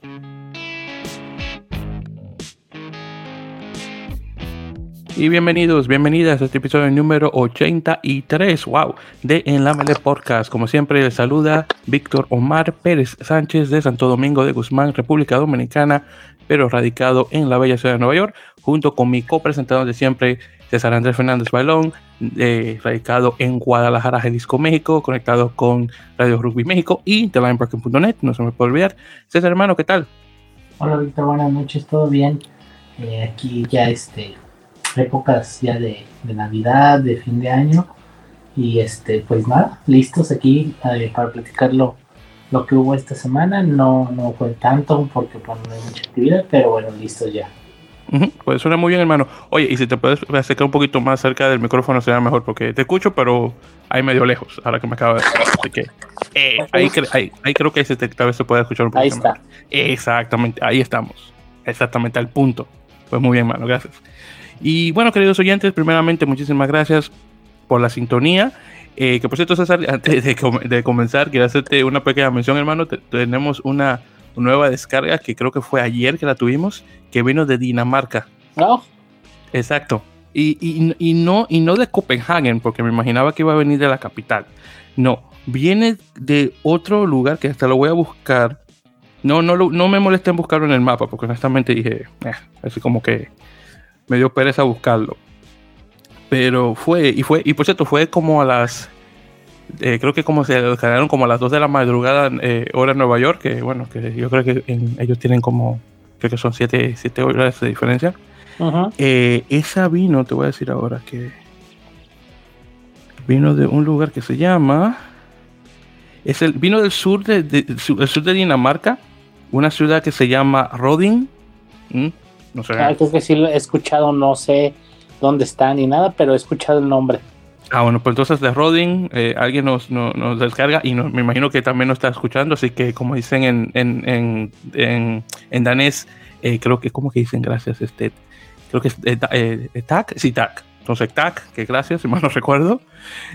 Y bienvenidos, bienvenidas a este episodio número 83, wow, de En la Podcast. Como siempre, les saluda Víctor Omar Pérez Sánchez de Santo Domingo de Guzmán, República Dominicana, pero radicado en la bella ciudad de Nueva York, junto con mi copresentador de siempre, César Andrés Fernández Balón, eh, radicado en Guadalajara, Jalisco, México, conectado con Radio Rugby México y TheLineBreaking.net, no se me puede olvidar. César, hermano, ¿qué tal? Hola, Víctor, buenas noches, ¿todo bien? Eh, aquí ya este épocas ya de, Navidad, de fin de año. Y este, pues nada, listos aquí eh, para platicar lo, que hubo esta semana. No, no fue tanto porque pues, no hay mucha actividad, pero bueno, listos ya. Pues suena muy bien, hermano. Oye, y si te puedes acercar un poquito más cerca del micrófono, sería mejor, porque te escucho, pero ahí medio lejos, ahora que me acaba de decir. que, eh, ahí, ahí, creo que tal vez se puede escuchar un poquito Ahí está. Exactamente, ahí estamos. Exactamente al punto. Pues muy bien, hermano, gracias. Y bueno, queridos oyentes, primeramente muchísimas gracias por la sintonía. Eh, que por cierto, César, antes de, comenzar, quiero hacerte una pequeña mención, hermano. tenemos una nueva descarga que creo que fue ayer que la tuvimos, que vino de Dinamarca. ¿No? Exacto. Y, y, y, no, y no de Copenhagen, porque me imaginaba que iba a venir de la capital. No, viene de otro lugar que hasta lo voy a buscar. No, no, no me molesté en buscarlo en el mapa, porque honestamente dije, eh, así como que me dio pereza buscarlo. Pero fue, y fue, y por cierto, fue como a las, eh, creo que como se descargaron como a las 2 de la madrugada, eh, hora en Nueva York, que bueno, que yo creo que ellos tienen como, creo que son 7 siete, horas de diferencia. Eh, esa vino, te voy a decir ahora que vino de un lugar que se llama, es el, vino del sur de, sur de Dinamarca, una ciudad que se llama Rodin. No sé. Ah, creo que sí lo he escuchado, no sé dónde está ni nada, pero he escuchado el nombre. Ah, bueno, pues entonces de Rodin eh, alguien nos, nos, descarga y me imagino que también nos está escuchando, así que como dicen en, en, en, en, danés, eh, creo que, ¿cómo que dicen gracias? Este, creo que es eh, eh TAC, sí, TAC. Entonces TAC, que gracias, si mal no recuerdo,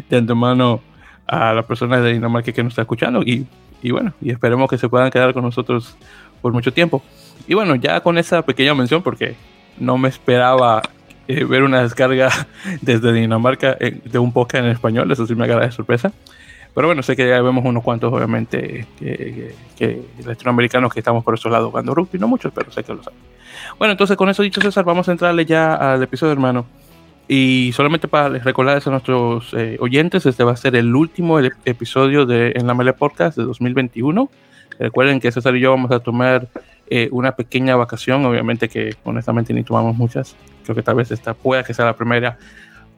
de antemano a la persona de Dinamarca que nos está escuchando y, y bueno, y esperemos que se puedan quedar con nosotros por mucho tiempo. Y bueno, ya con esa pequeña mención, porque no me esperaba eh, ver una descarga desde Dinamarca eh, de un podcast en español, eso sí me agarra de sorpresa. Pero bueno, sé que ya vemos unos cuantos, obviamente, que, latinoamericanos que estamos por esos lados jugando rugby, no muchos, pero sé que lo saben. Bueno, entonces con eso dicho, César, vamos a entrarle ya al episodio, hermano. Y solamente para recordarles a nuestros eh, oyentes, este va a ser el último episodio de En la Mele Podcast de 2021. Recuerden que César y yo vamos a tomar eh, una pequeña vacación, obviamente que honestamente ni tomamos muchas, creo que tal vez esta pueda que sea la primera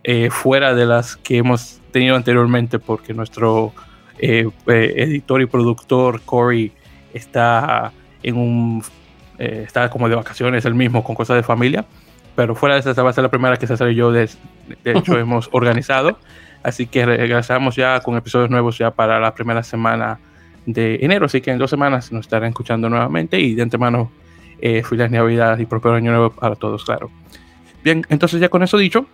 eh, fuera de las que hemos tenido anteriormente, porque nuestro eh, editor y productor Corey está en un está como de vacaciones el mismo con cosas de familia, pero fuera de esa esta va a ser la primera que César y yo de, de hecho hemos organizado, así que regresamos ya con episodios nuevos ya para la primera semana de enero, así que en dos semanas nos estarán escuchando nuevamente y de antemano eh, feliz Navidad y propio año nuevo para todos, claro. Bien, entonces ya con eso dicho,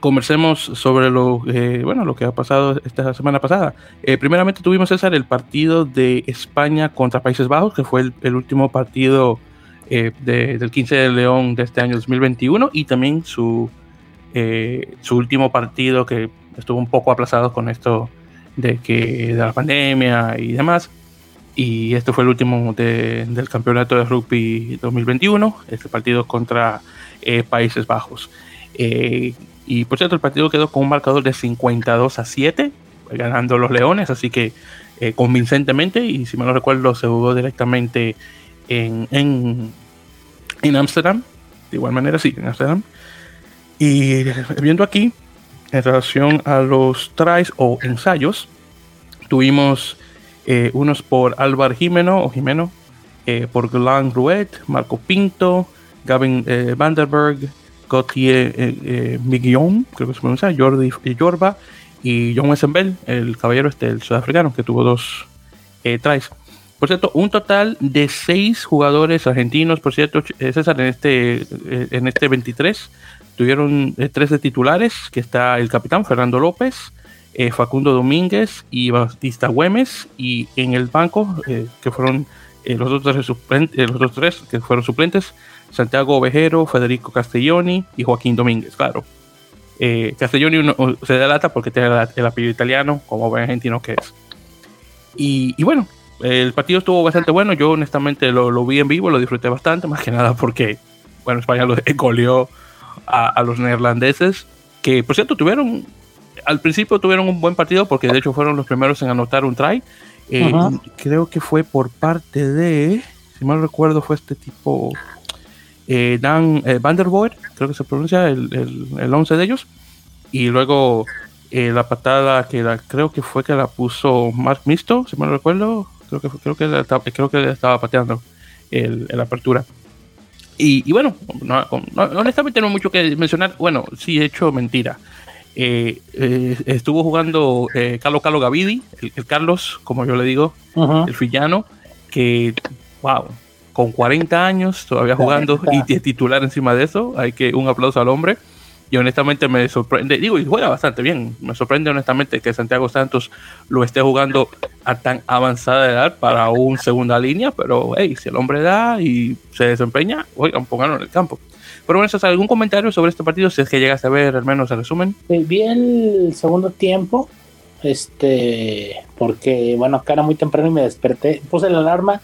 conversemos sobre lo, eh, bueno, lo que ha pasado esta semana pasada. Eh, primeramente tuvimos, César, el partido de España contra Países Bajos, que fue el, último partido eh, del 15 de León de este año 2021 y también su, su último partido que estuvo un poco aplazado con esto de que de la pandemia y demás. Y este fue el último del campeonato de rugby 2021, este partido contra eh, Países Bajos. Eh, y por cierto, el partido quedó con un marcador de 52 a 7, ganando los Leones, así que eh, convincentemente. Y si me lo recuerdo, se jugó directamente en, en, en Amsterdam. De igual manera, sí, en Amsterdam. Y viendo aquí, en relación a los tries o ensayos, tuvimos eh, unos por Álvaro Jimeno o Jimeno, eh, por Glan Ruet, Marco Pinto, Gavin eh, Vanderberg, Gauthier Miguillon, creo que se pronuncia, Jordi Yorba y John Wessenbell, el caballero este, el sudafricano, que tuvo dos tries. Por cierto, un total de seis jugadores argentinos, por cierto, César, en este, en este 23, Tuvieron eh, tres de titulares, que está el capitán Fernando López, Facundo Domínguez y Batista Güemes, y en el banco, que fueron los, otros tres los tres que fueron suplentes, Santiago Ovejero, Federico Castelloni y Joaquín Domínguez, claro. Castelloni se delata porque tiene el, apellido italiano, como buen argentino que es. Y, y, bueno, el partido estuvo bastante bueno. Yo honestamente lo, lo, vi en vivo, lo disfruté bastante, más que nada porque, bueno, España lo goleó a, a, los neerlandeses, que por cierto tuvieron, al principio tuvieron un buen partido porque de hecho fueron los primeros en anotar un try. Eh, creo que fue por parte de, si mal recuerdo, fue este tipo, eh, Dan eh, Van der Boer, creo que se pronuncia el, el, el 11 de ellos. Y luego eh, la patada que la, creo que fue que la puso Mark Misto, si mal recuerdo, creo que creo que le, creo que estaba pateando el, el apertura. Y, y bueno, no, no, honestamente no hay mucho que mencionar. Bueno, sí he hecho mentira. Eh, eh, estuvo jugando eh, Carlos Carlos Gavidi, el, el, Carlos, como yo le digo, uh -huh. el fillano, que, wow, con 40 años todavía jugando y titular encima de eso, hay que un aplauso al hombre. Y honestamente me sorprende, digo, y juega bastante bien. Me sorprende honestamente que Santiago Santos lo esté jugando a tan avanzada edad para un segunda línea, pero hey, si el hombre da y se desempeña, oigan, pónganlo en el campo. Pero bueno, ¿algún comentario sobre este partido? Si es que llegas a ver al menos el resumen. Vi el segundo tiempo, este, porque bueno, acá era muy temprano y me desperté, puse la alarma,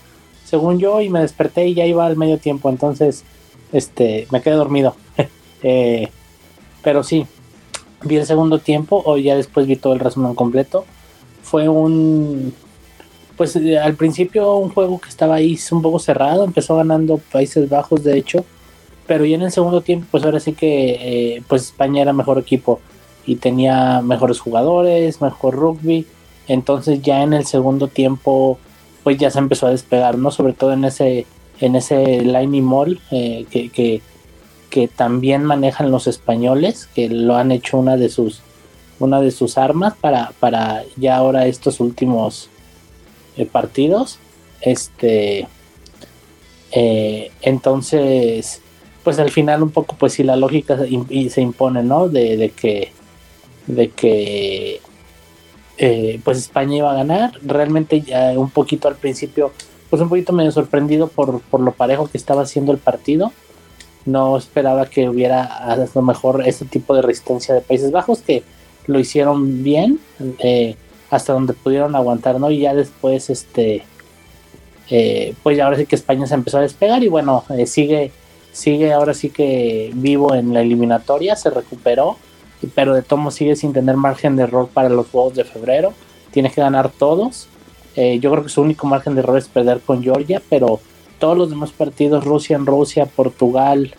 según yo, y me desperté y ya iba al medio tiempo, entonces, este, me quedé dormido. eh, pero sí, vi el segundo tiempo o ya después vi todo el resumen completo. Fue un, pues al principio un juego que estaba ahí un poco cerrado, empezó ganando Países Bajos de hecho, pero ya en el segundo tiempo pues ahora sí que eh, pues España era mejor equipo y tenía mejores jugadores, mejor rugby, entonces ya en el segundo tiempo pues ya se empezó a despegar, ¿no? Sobre todo en ese en ese line mall eh, que, que también manejan los españoles, que lo han hecho una de sus una de sus armas para, para ya ahora estos últimos eh, partidos. Este eh, entonces, pues al final un poco pues si la lógica se, se impone, ¿no? De, de, que de que eh, pues España iba a ganar. Realmente ya un poquito al principio, pues un poquito medio sorprendido por, por lo parejo que estaba haciendo el partido. No esperaba que hubiera a lo mejor este tipo de resistencia de Países Bajos que lo hicieron bien eh, hasta donde pudieron aguantar no y ya después este eh, pues ya ahora sí que España se empezó a despegar y bueno eh, sigue sigue ahora sí que vivo en la eliminatoria se recuperó pero de tomo sigue sin tener margen de error para los juegos de febrero tiene que ganar todos yo creo que su único margen de error es perder con Georgia pero todos los demás partidos, Rusia en Rusia, Portugal,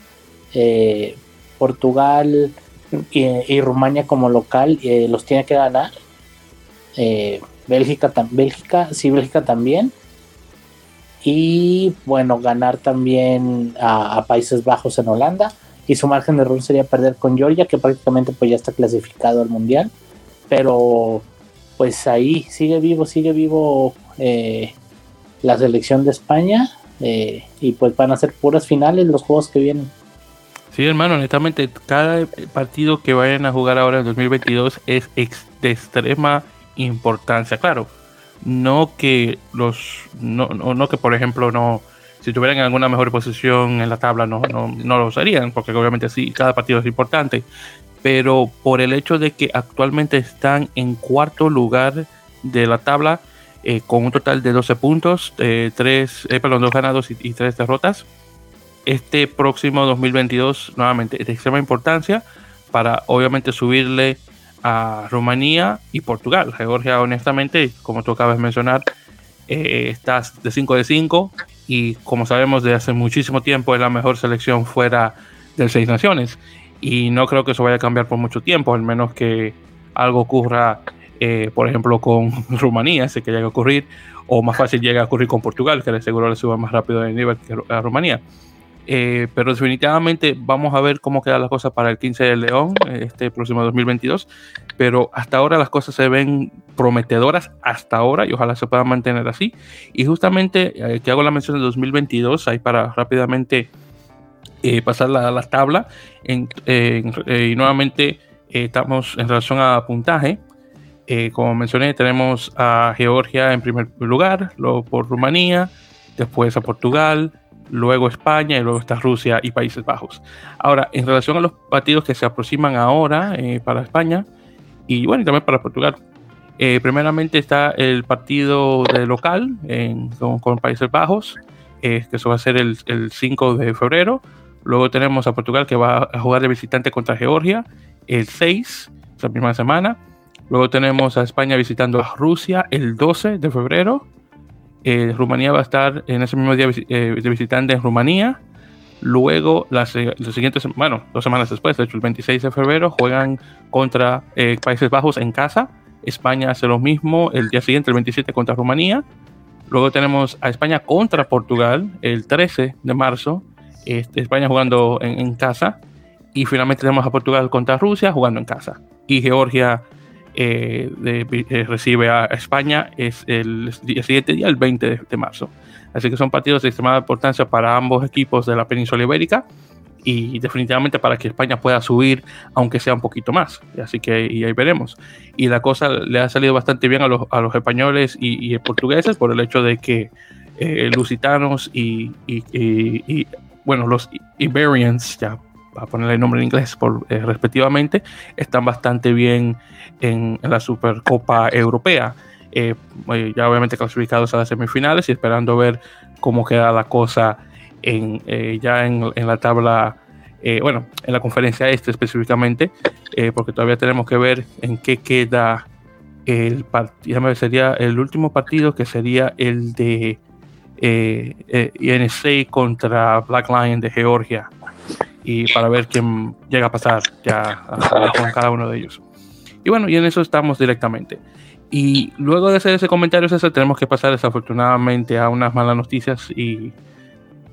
eh, Portugal y, Rumania como local, eh, los tiene que ganar. Eh, Bélgica, Bélgica, sí, Bélgica también. Y bueno, ganar también a, Países Bajos en Holanda. Y su margen de error sería perder con Georgia, que prácticamente pues ya está clasificado al Mundial. Pero pues ahí sigue vivo, sigue vivo la selección de España eh, y pues van a ser puras finales los juegos que vienen. Sí, hermano, honestamente, cada partido que vayan a jugar ahora en 2022 es de extrema importancia. Claro, no que los, no, no, que por ejemplo no, si tuvieran alguna mejor posición en la tabla no, no, no lo serían, porque obviamente sí, cada partido es importante, pero por el hecho de que actualmente están en cuarto lugar de la tabla, eh, con un total de 12 puntos, eh, 3, eh, perdón, 2 ganados y, y 3 derrotas. Este próximo 2022, nuevamente, es de extrema importancia para obviamente subirle a Rumanía y Portugal. Georgia, honestamente, como tú acabas de mencionar, eh, está de 5 de 5 y como sabemos de hace muchísimo tiempo es la mejor selección fuera del Seis Naciones. Y no creo que eso vaya a cambiar por mucho tiempo, al menos que algo ocurra eh, por ejemplo, con Rumanía, sé que llega a ocurrir, o más fácil llega a ocurrir con Portugal, que le seguro le suba más rápido de nivel que a Rumanía. Eh, pero definitivamente vamos a ver cómo quedan las cosas para el 15 de León, este próximo 2022. Pero hasta ahora las cosas se ven prometedoras, hasta ahora, y ojalá se puedan mantener así. Y justamente eh, que hago la mención de 2022, ahí para rápidamente eh, pasar la, la tabla. En, en, y nuevamente estamos en relación a puntaje. como mencioné, tenemos a Georgia en primer lugar, luego por Rumanía, después a Portugal, luego España y luego está Rusia y Países Bajos. Ahora, en relación a los partidos que se aproximan ahora para España y bueno, también para Portugal, eh, primeramente está el partido de local con, Países Bajos, eh, que eso va a ser el, 5 de febrero. Luego tenemos a Portugal que va a jugar de visitante contra Georgia el 6, esa misma semana. Luego tenemos a España visitando a Rusia el 12 de febrero. Eh, Rumanía va a estar en ese mismo día de visitante en Rumanía. Luego, las, las, siguientes, bueno, dos semanas después, de hecho el 26 de febrero, juegan contra Países Bajos en casa España hace lo mismo el día siguiente, el 27, contra Rumanía. Luego tenemos a España contra Portugal el 13 de marzo. Este, España jugando en, casa. Y finalmente tenemos a Portugal contra Rusia jugando en casa. Y Georgia eh, eh, recibe a España es el, siguiente día, el 20 de marzo. Así que son partidos de extremada importancia para ambos equipos de la península ibérica y definitivamente para que España pueda subir, aunque sea un poquito más. Así que ahí veremos. Y la cosa le ha salido bastante bien a los, a los españoles y, portugueses por el hecho de que eh, lusitanos y, y, bueno, los Iberians, ya a ponerle el nombre en inglés por, eh, respectivamente, están bastante bien en, la Supercopa Europea. Eh, ya obviamente clasificados a las semifinales y esperando ver cómo queda la cosa en, eh, ya en, la tabla, eh, bueno, en la conferencia este específicamente, eh, porque todavía tenemos que ver en qué queda el partido, sería el último partido que sería el de INC contra Black Lion de Georgia y para ver quién llega a pasar ya con cada uno de ellos. Y bueno, y en eso estamos directamente. Y luego de hacer ese comentario, eso tenemos que pasar desafortunadamente a unas malas noticias y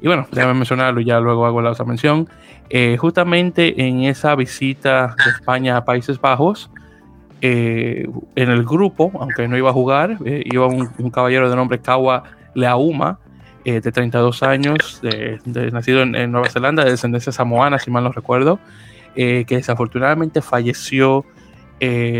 y bueno, déjame mencionarlo, ya luego hago la otra mención. Eh, justamente en esa visita de España a Países Bajos, eh, en el grupo, aunque no iba a jugar, eh, iba un, caballero de nombre Kawa Leauma, de 32 años, nacido en, Nueva Zelanda, de descendencia samoana, si mal no recuerdo, que desafortunadamente falleció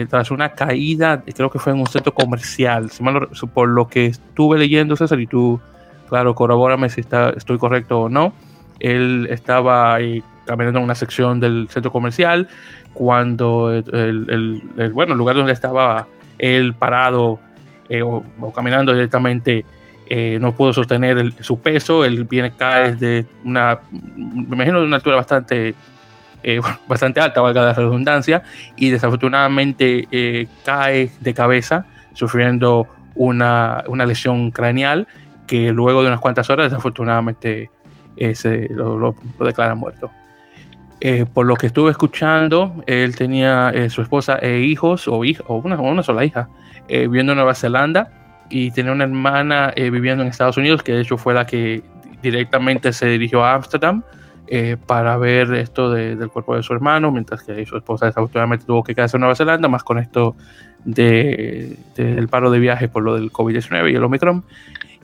tras una caída, creo que fue en un centro comercial, si mal por lo que estuve leyendo, César, y tú claro, corrobórame si está, estoy correcto o no. Él estaba ahí caminando en una sección del centro comercial cuando el, bueno, lugar donde estaba él parado eh, o, caminando directamente eh, no pudo sostener su peso, él viene cae de una, me imagino de una altura bastante, eh, bastante alta, valga la redundancia, y desafortunadamente cae de cabeza, sufriendo una, una lesión craneal que luego de unas cuantas horas desafortunadamente eh, se lo, declaran muerto. Eh, por lo que estuve escuchando, él tenía eh, su esposa e hijos, o, hija, o, una, una, sola hija, viviendo en Nueva Zelanda y tenía una hermana viviendo en Estados Unidos, que de hecho fue la que directamente se dirigió a Ámsterdam para ver esto del cuerpo de su hermano, mientras que su esposa desafortunadamente tuvo que quedarse en Nueva Zelanda, más con esto de, del paro de viaje por lo del COVID-19 y el Omicron.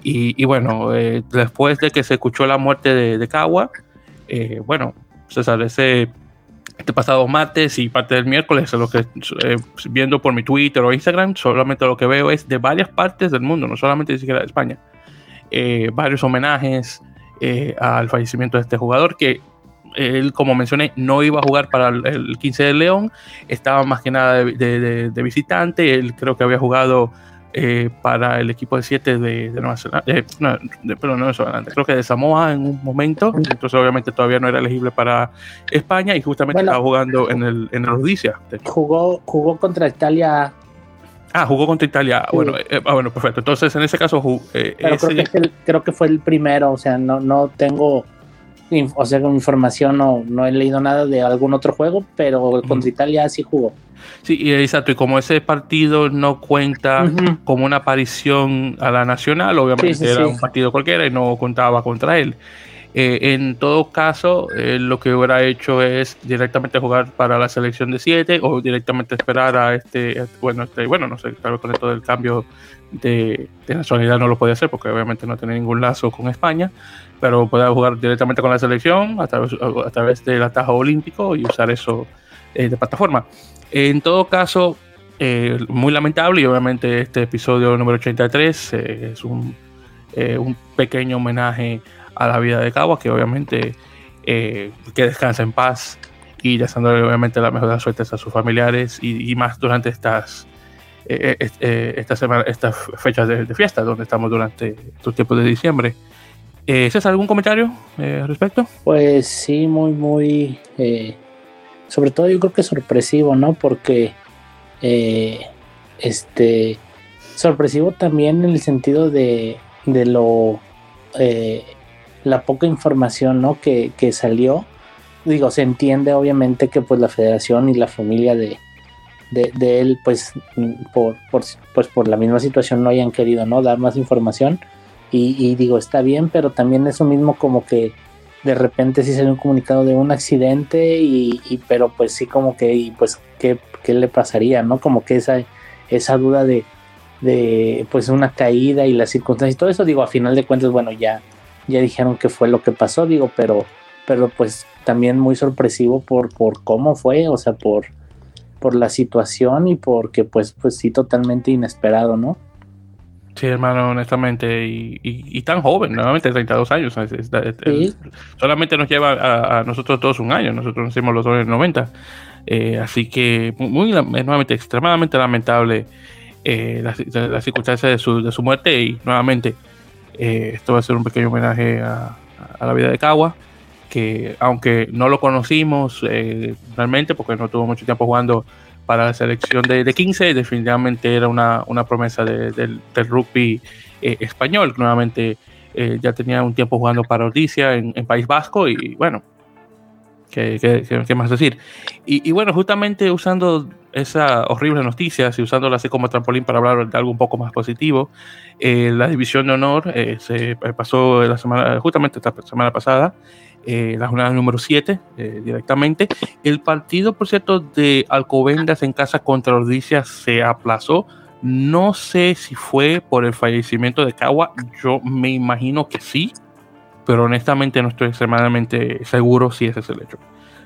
Y, bueno, eh, después de que se escuchó la muerte de, de Kawa, eh, bueno, César, ese, este pasado martes y parte del miércoles, lo que eh, viendo por mi Twitter o Instagram, solamente lo que veo es de varias partes del mundo, no solamente ni siquiera de España, varios homenajes al fallecimiento de este jugador que él, como mencioné, no iba a jugar para el, 15 de León, estaba más que nada de, de visitante, él creo que había jugado eh, para el equipo de 7 de, Nueva Zelanda, eh, no, de, perdón, no de Zelanda, creo que de Samoa en un momento, entonces obviamente todavía no era elegible para España y justamente estaba jugando en el, en el Jugó, jugó contra Italia. Ah, jugó contra Italia. Bueno, eh, ah, bueno, perfecto. Entonces, en ese caso, Pero creo, que creo que fue el primero, o sea, no, no tengo o sea, con información no, no he leído nada de algún otro juego, pero contra Italia sí jugó. Sí, exacto. Y como ese partido no cuenta como una aparición a la nacional, obviamente era un partido cualquiera y no contaba contra él. Eh, en todo caso, eh, lo que hubiera hecho es directamente jugar para la selección de 7 o directamente esperar a este, bueno, este, bueno, no sé, claro, con esto del cambio de, nacionalidad no lo podía hacer porque obviamente no tiene ningún lazo con España, pero podía jugar directamente con la selección a través, a través del atajo olímpico y usar eso eh, de plataforma. En todo caso, muy lamentable y obviamente este episodio número 83 es un, un, pequeño homenaje a la vida de Cagua, que obviamente que descansa en paz y deseándole obviamente la mejor de las suertes a sus familiares y, más durante estas eh, eh, eh, esta semana, estas fechas de, fiesta donde estamos durante estos tiempos de diciembre. Eh, César, ¿algún comentario al respecto? Pues sí, muy, muy, sobre todo yo creo que sorpresivo, ¿no? Porque, este, sorpresivo también en el sentido de, de lo, la poca información, ¿no? Que, que salió digo, se entiende obviamente que pues la federación y la familia de, de, él, pues por, por, pues por la misma situación no hayan querido, ¿no? Dar más información. Y, digo, está bien, pero también eso mismo como que de repente sí salió un comunicado de un accidente y, pero pues sí como que, y pues, ¿qué, ¿qué, le pasaría, no? Como que esa, esa duda de, de pues una caída y las circunstancias y todo eso, digo, a final de cuentas, bueno, ya, ya dijeron que fue lo que pasó, digo, pero pero pues también muy sorpresivo por, por cómo fue, o sea, por, por la situación y porque pues, pues sí, totalmente inesperado, ¿no? Sí, hermano, honestamente, y, tan joven, nuevamente 32 años. solamente nos lleva a, nosotros todos un año, nosotros nacimos los dos en el 90. Eh, así que, muy, nuevamente, extremadamente lamentable eh, la, circunstancia de su, de su muerte. Y nuevamente, eh, esto va a ser un pequeño homenaje a, a la vida de Kawa que aunque no lo conocimos eh, realmente, porque no tuvo mucho tiempo jugando para la selección de, de 15, definitivamente era una, una promesa del rugby eh, español. Nuevamente eh, ya tenía un tiempo jugando para Odisea en, País Vasco y bueno, ¿qué, qué, más decir? Y, y, bueno, justamente usando esa horrible noticia y usándola así como trampolín para hablar de algo un poco más positivo, la división de honor se pasó la semana, justamente esta semana pasada eh, la jornada número 7 eh, directamente. El partido, por cierto, de Alcobendas en casa contra Odisea se aplazó. No sé si fue por el fallecimiento de Cagua, yo me imagino que sí, pero honestamente no estoy extremadamente seguro si ese es el hecho.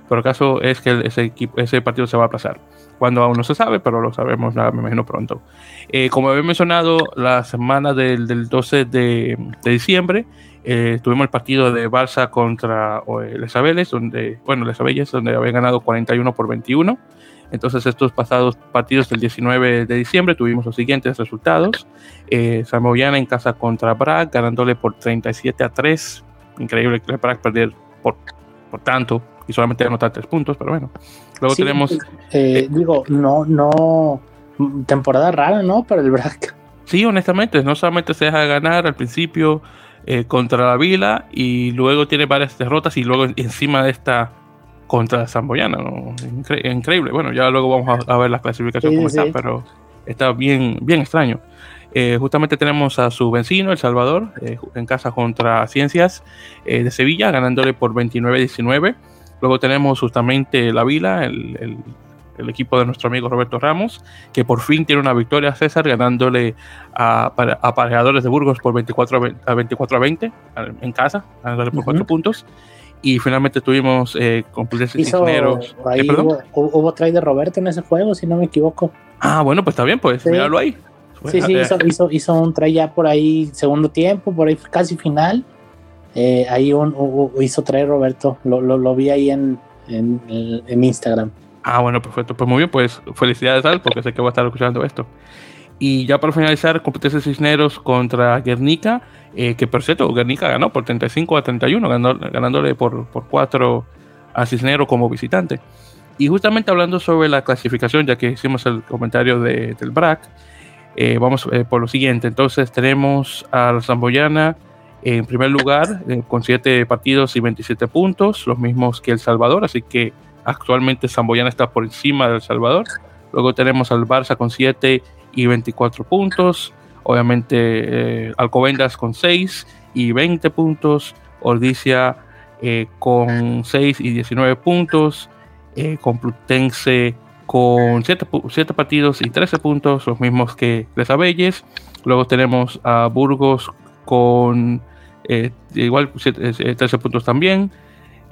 Pero el caso es que ese, equipo, ese partido se va a aplazar. Cuando aún no se sabe, pero lo sabemos, me imagino pronto. Eh, como había mencionado, la semana del, del 12 de, de diciembre eh, tuvimos el partido de Barça contra eh, Les Abeles, donde, bueno, Les donde habían ganado 41 por 21. Entonces, estos pasados partidos del 19 de diciembre tuvimos los siguientes resultados. Eh, en casa contra Bragg, ganándole por 37 a 3. Increíble que Bragg perder por, por tanto y solamente anotar 3 puntos, pero bueno. Luego tenemos. Eh, eh, digo, no, no. Temporada rara, ¿no? Para el Bragg. Sí, honestamente, no solamente se deja ganar al principio, eh, contra la Vila y luego tiene varias derrotas y luego encima de esta contra Zamboyana. ¿no? increíble. Bueno, ya luego vamos a, ver la clasificación como está, pero está bien, bien extraño. Eh, justamente tenemos a su vecino, El Salvador, eh, en casa contra Ciencias de Sevilla, ganándole por 29-19. Luego tenemos justamente la Vila, el el equipo de nuestro amigo Roberto Ramos, que por fin tiene una victoria a César, ganándole a, aparejadores de Burgos por 24 a 24 a 20 en casa, ganándole por 4 puntos. Y finalmente tuvimos eh, Cisneros. Ahí ¿Eh, hubo, hubo try de Roberto en ese juego, si no me equivoco. Ah, bueno, pues está bien, pues míralo ahí. Sí, sí, hizo, hizo, un try ya por ahí, segundo tiempo, por ahí casi final. Eh, ahí un, hizo try Roberto, lo, lo, lo vi ahí en, en, en Instagram. Ah, bueno, perfecto. Pues muy bien, pues felicidades a él, porque sé que va a estar escuchando esto. Y ya para finalizar, competencia Cisneros contra Guernica, eh, que por cierto, Guernica ganó por 35 a 31, ganándole por, por 4 a Cisneros como visitante. Y justamente hablando sobre la clasificación, ya que hicimos el comentario de, del BRAC, eh, vamos eh, por lo siguiente. Entonces tenemos a la Zamboyana en primer lugar con 7 partidos y 27 puntos, los mismos que El Salvador, así que Actualmente Zamboyana está por encima del Salvador. Luego tenemos al Barça con 7 y 24 puntos. Obviamente eh, Alcobendas con 6 y 20 puntos. Ordicia eh, con 6 y 19 puntos. Eh, Complutense con 7, partidos y 13 puntos, los mismos que Les Abelles. Luego tenemos a Burgos con igual 13 puntos también.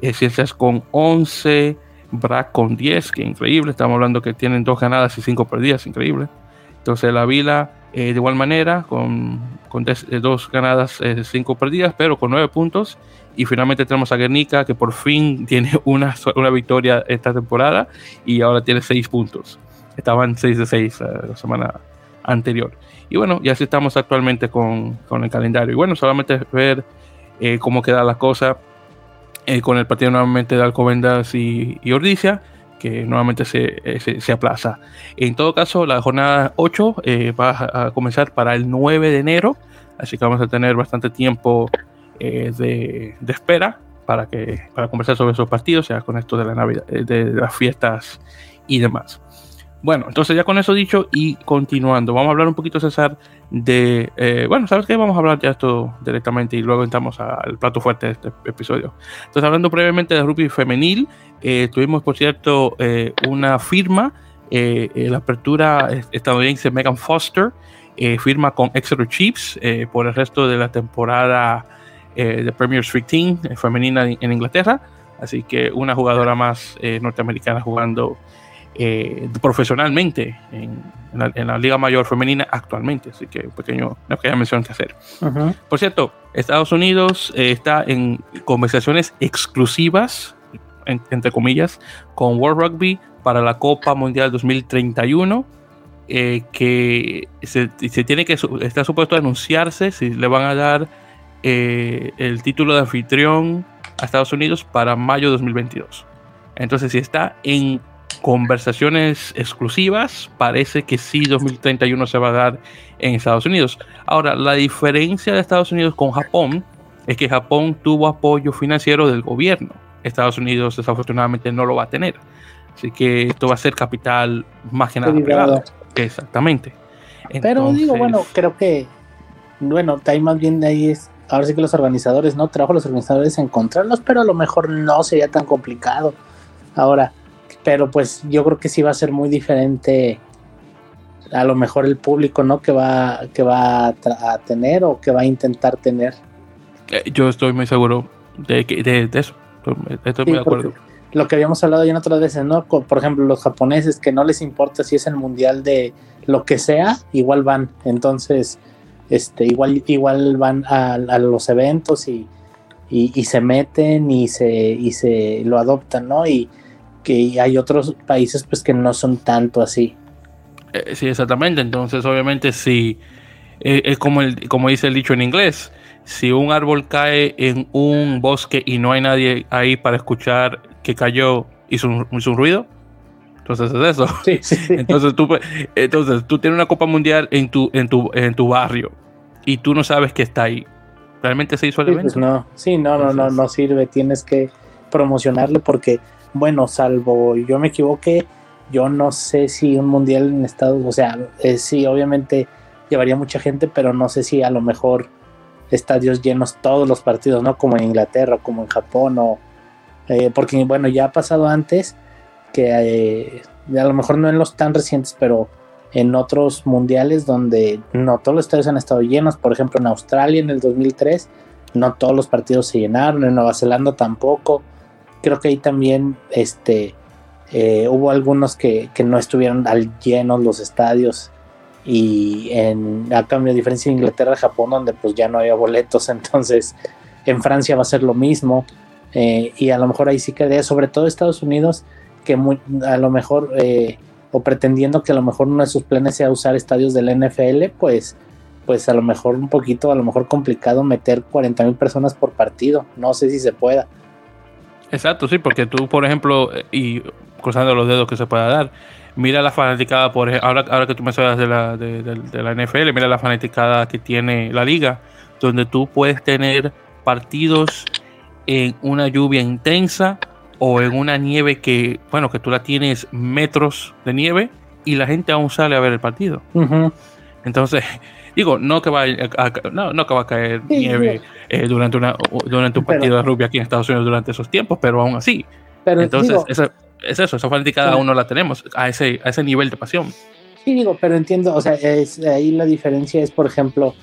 Ciencias con 11 Brack con 10, que increíble. Estamos hablando que tienen dos ganadas y cinco perdidas, increíble. Entonces la Vila eh, de igual manera, con, con eh, dos ganadas, eh, cinco perdidas, pero con nueve puntos. Y finalmente tenemos a Guernica, que por fin tiene una, una victoria esta temporada y ahora tiene seis puntos. Estaban 6 de 6 la semana anterior. Y bueno, ya así estamos actualmente con, con el calendario. Y bueno, solamente ver cómo queda la cosa con el partido nuevamente de Alcobendas y, y Ordicia que nuevamente eh, se, se, aplaza. En todo caso, la jornada 8 eh, va a comenzar para el 9 de enero, así que vamos a tener bastante tiempo eh, de, de, espera para, que, para conversar sobre esos partidos, ya con esto de, la Navidad, de las fiestas y demás. Bueno, entonces ya con eso dicho y continuando, vamos a hablar un poquito, César, de... Eh, bueno, ¿sabes qué? Vamos a hablar ya esto directamente y luego entramos al plato fuerte de este episodio. Entonces, hablando brevemente de rugby femenil, eh, tuvimos, por cierto, eh, una firma, la apertura estadounidense Megan Foster, firma con Exeter Chiefs por el resto de la temporada de Premier Street Team femenina en Inglaterra. Así que una jugadora más norteamericana jugando eh, profesionalmente en, la, Liga Mayor Femenina actualmente. Así que un pequeño, una pequeña mención que hacer. Por cierto, Estados Unidos eh, está en conversaciones exclusivas, entre comillas, con World Rugby para la Copa Mundial 2031. Eh, que se, tiene que está supuesto a anunciarse si le van a dar el título de anfitrión a Estados Unidos para mayo 2022. Entonces, si está en conversaciones exclusivas, parece que sí 2031 se va a dar en Estados Unidos. Ahora, la diferencia de Estados Unidos con Japón es que Japón tuvo apoyo financiero del gobierno. Estados Unidos desafortunadamente no lo va a tener. Así que esto va a ser capital más que nada privado. Exactamente. Pero digo, bueno, creo que, bueno, ahí más bien de ahí es, ahora sí que los organizadores, no trabajo los organizadores encontrarlos, pero a lo mejor no sería tan complicado. Ahora, pero pues yo creo que sí va a ser muy diferente a lo mejor el público, ¿no? Que va, que va a, tener o que va a intentar tener. Eh, yo estoy muy seguro de, de, de eso. Estoy muy de acuerdo. Lo que habíamos hablado ya en otras veces, ¿no? Por ejemplo, los japoneses que no les importa si es el mundial de lo que sea, igual van. Entonces, este, igual, igual van a, los eventos y, y, y, se meten y se, y se lo adoptan, ¿no? Y, que hay otros países pues que no son tanto así. Eh, sí, exactamente. Entonces, obviamente, si eh, es como, el, como dice el dicho en inglés, si un árbol cae en un bosque y no hay nadie ahí para escuchar que cayó, hizo un, hizo un ruido, entonces es eso. Sí, sí. Entonces, tú, entonces tú tienes una Copa Mundial en tu, en tu, en tu barrio y tú no sabes que está ahí. ¿Realmente se hizo el sí, pues no, sí, no, no, no, no sirve. Tienes que promocionarlo porque bueno, salvo yo me equivoqué, yo no sé si un mundial en Estados o sea, eh, sí, obviamente llevaría mucha gente, pero no sé si a lo mejor estadios llenos todos los partidos, ¿no? Como en Inglaterra, como en Japón, o eh, porque bueno, ya ha pasado antes que eh, a lo mejor no en los tan recientes, pero en otros mundiales donde no todos los estadios han estado llenos, por ejemplo en Australia en el 2003, no todos los partidos se llenaron, en Nueva Zelanda tampoco creo que ahí también este, eh, hubo algunos que, no estuvieron al lleno los estadios y en, a cambio a diferencia de Inglaterra Japón donde pues ya no había boletos entonces en Francia va a ser lo mismo eh, y a lo mejor ahí sí quedaría sobre todo Estados Unidos que a lo mejor eh, o pretendiendo que a lo mejor uno de sus planes sea usar estadios del NFL pues pues a lo mejor un poquito a lo mejor complicado meter 40 mil personas por partido no sé si se pueda Exacto, sí, porque tú, por ejemplo, y cruzando los dedos que se pueda dar, mira la fanaticada, por ahora, ahora que tú me sabes de la, de, la NFL, mira la fanaticada que tiene la liga, donde tú puedes tener partidos en una lluvia intensa o en una nieve que, bueno, que tú la tienes metros de nieve y la gente aún sale a ver el partido. Entonces, Digo, no que va a, no, no que va a caer nieve eh, durante, una, durante un partido de rugby aquí en Estados Unidos durante esos tiempos, pero aún así. Entonces, es eso, esa fanática aún no la tenemos a ese, a ese nivel de pasión. Sí, digo, pero entiendo, o sea, es, ahí la diferencia es, por ejemplo,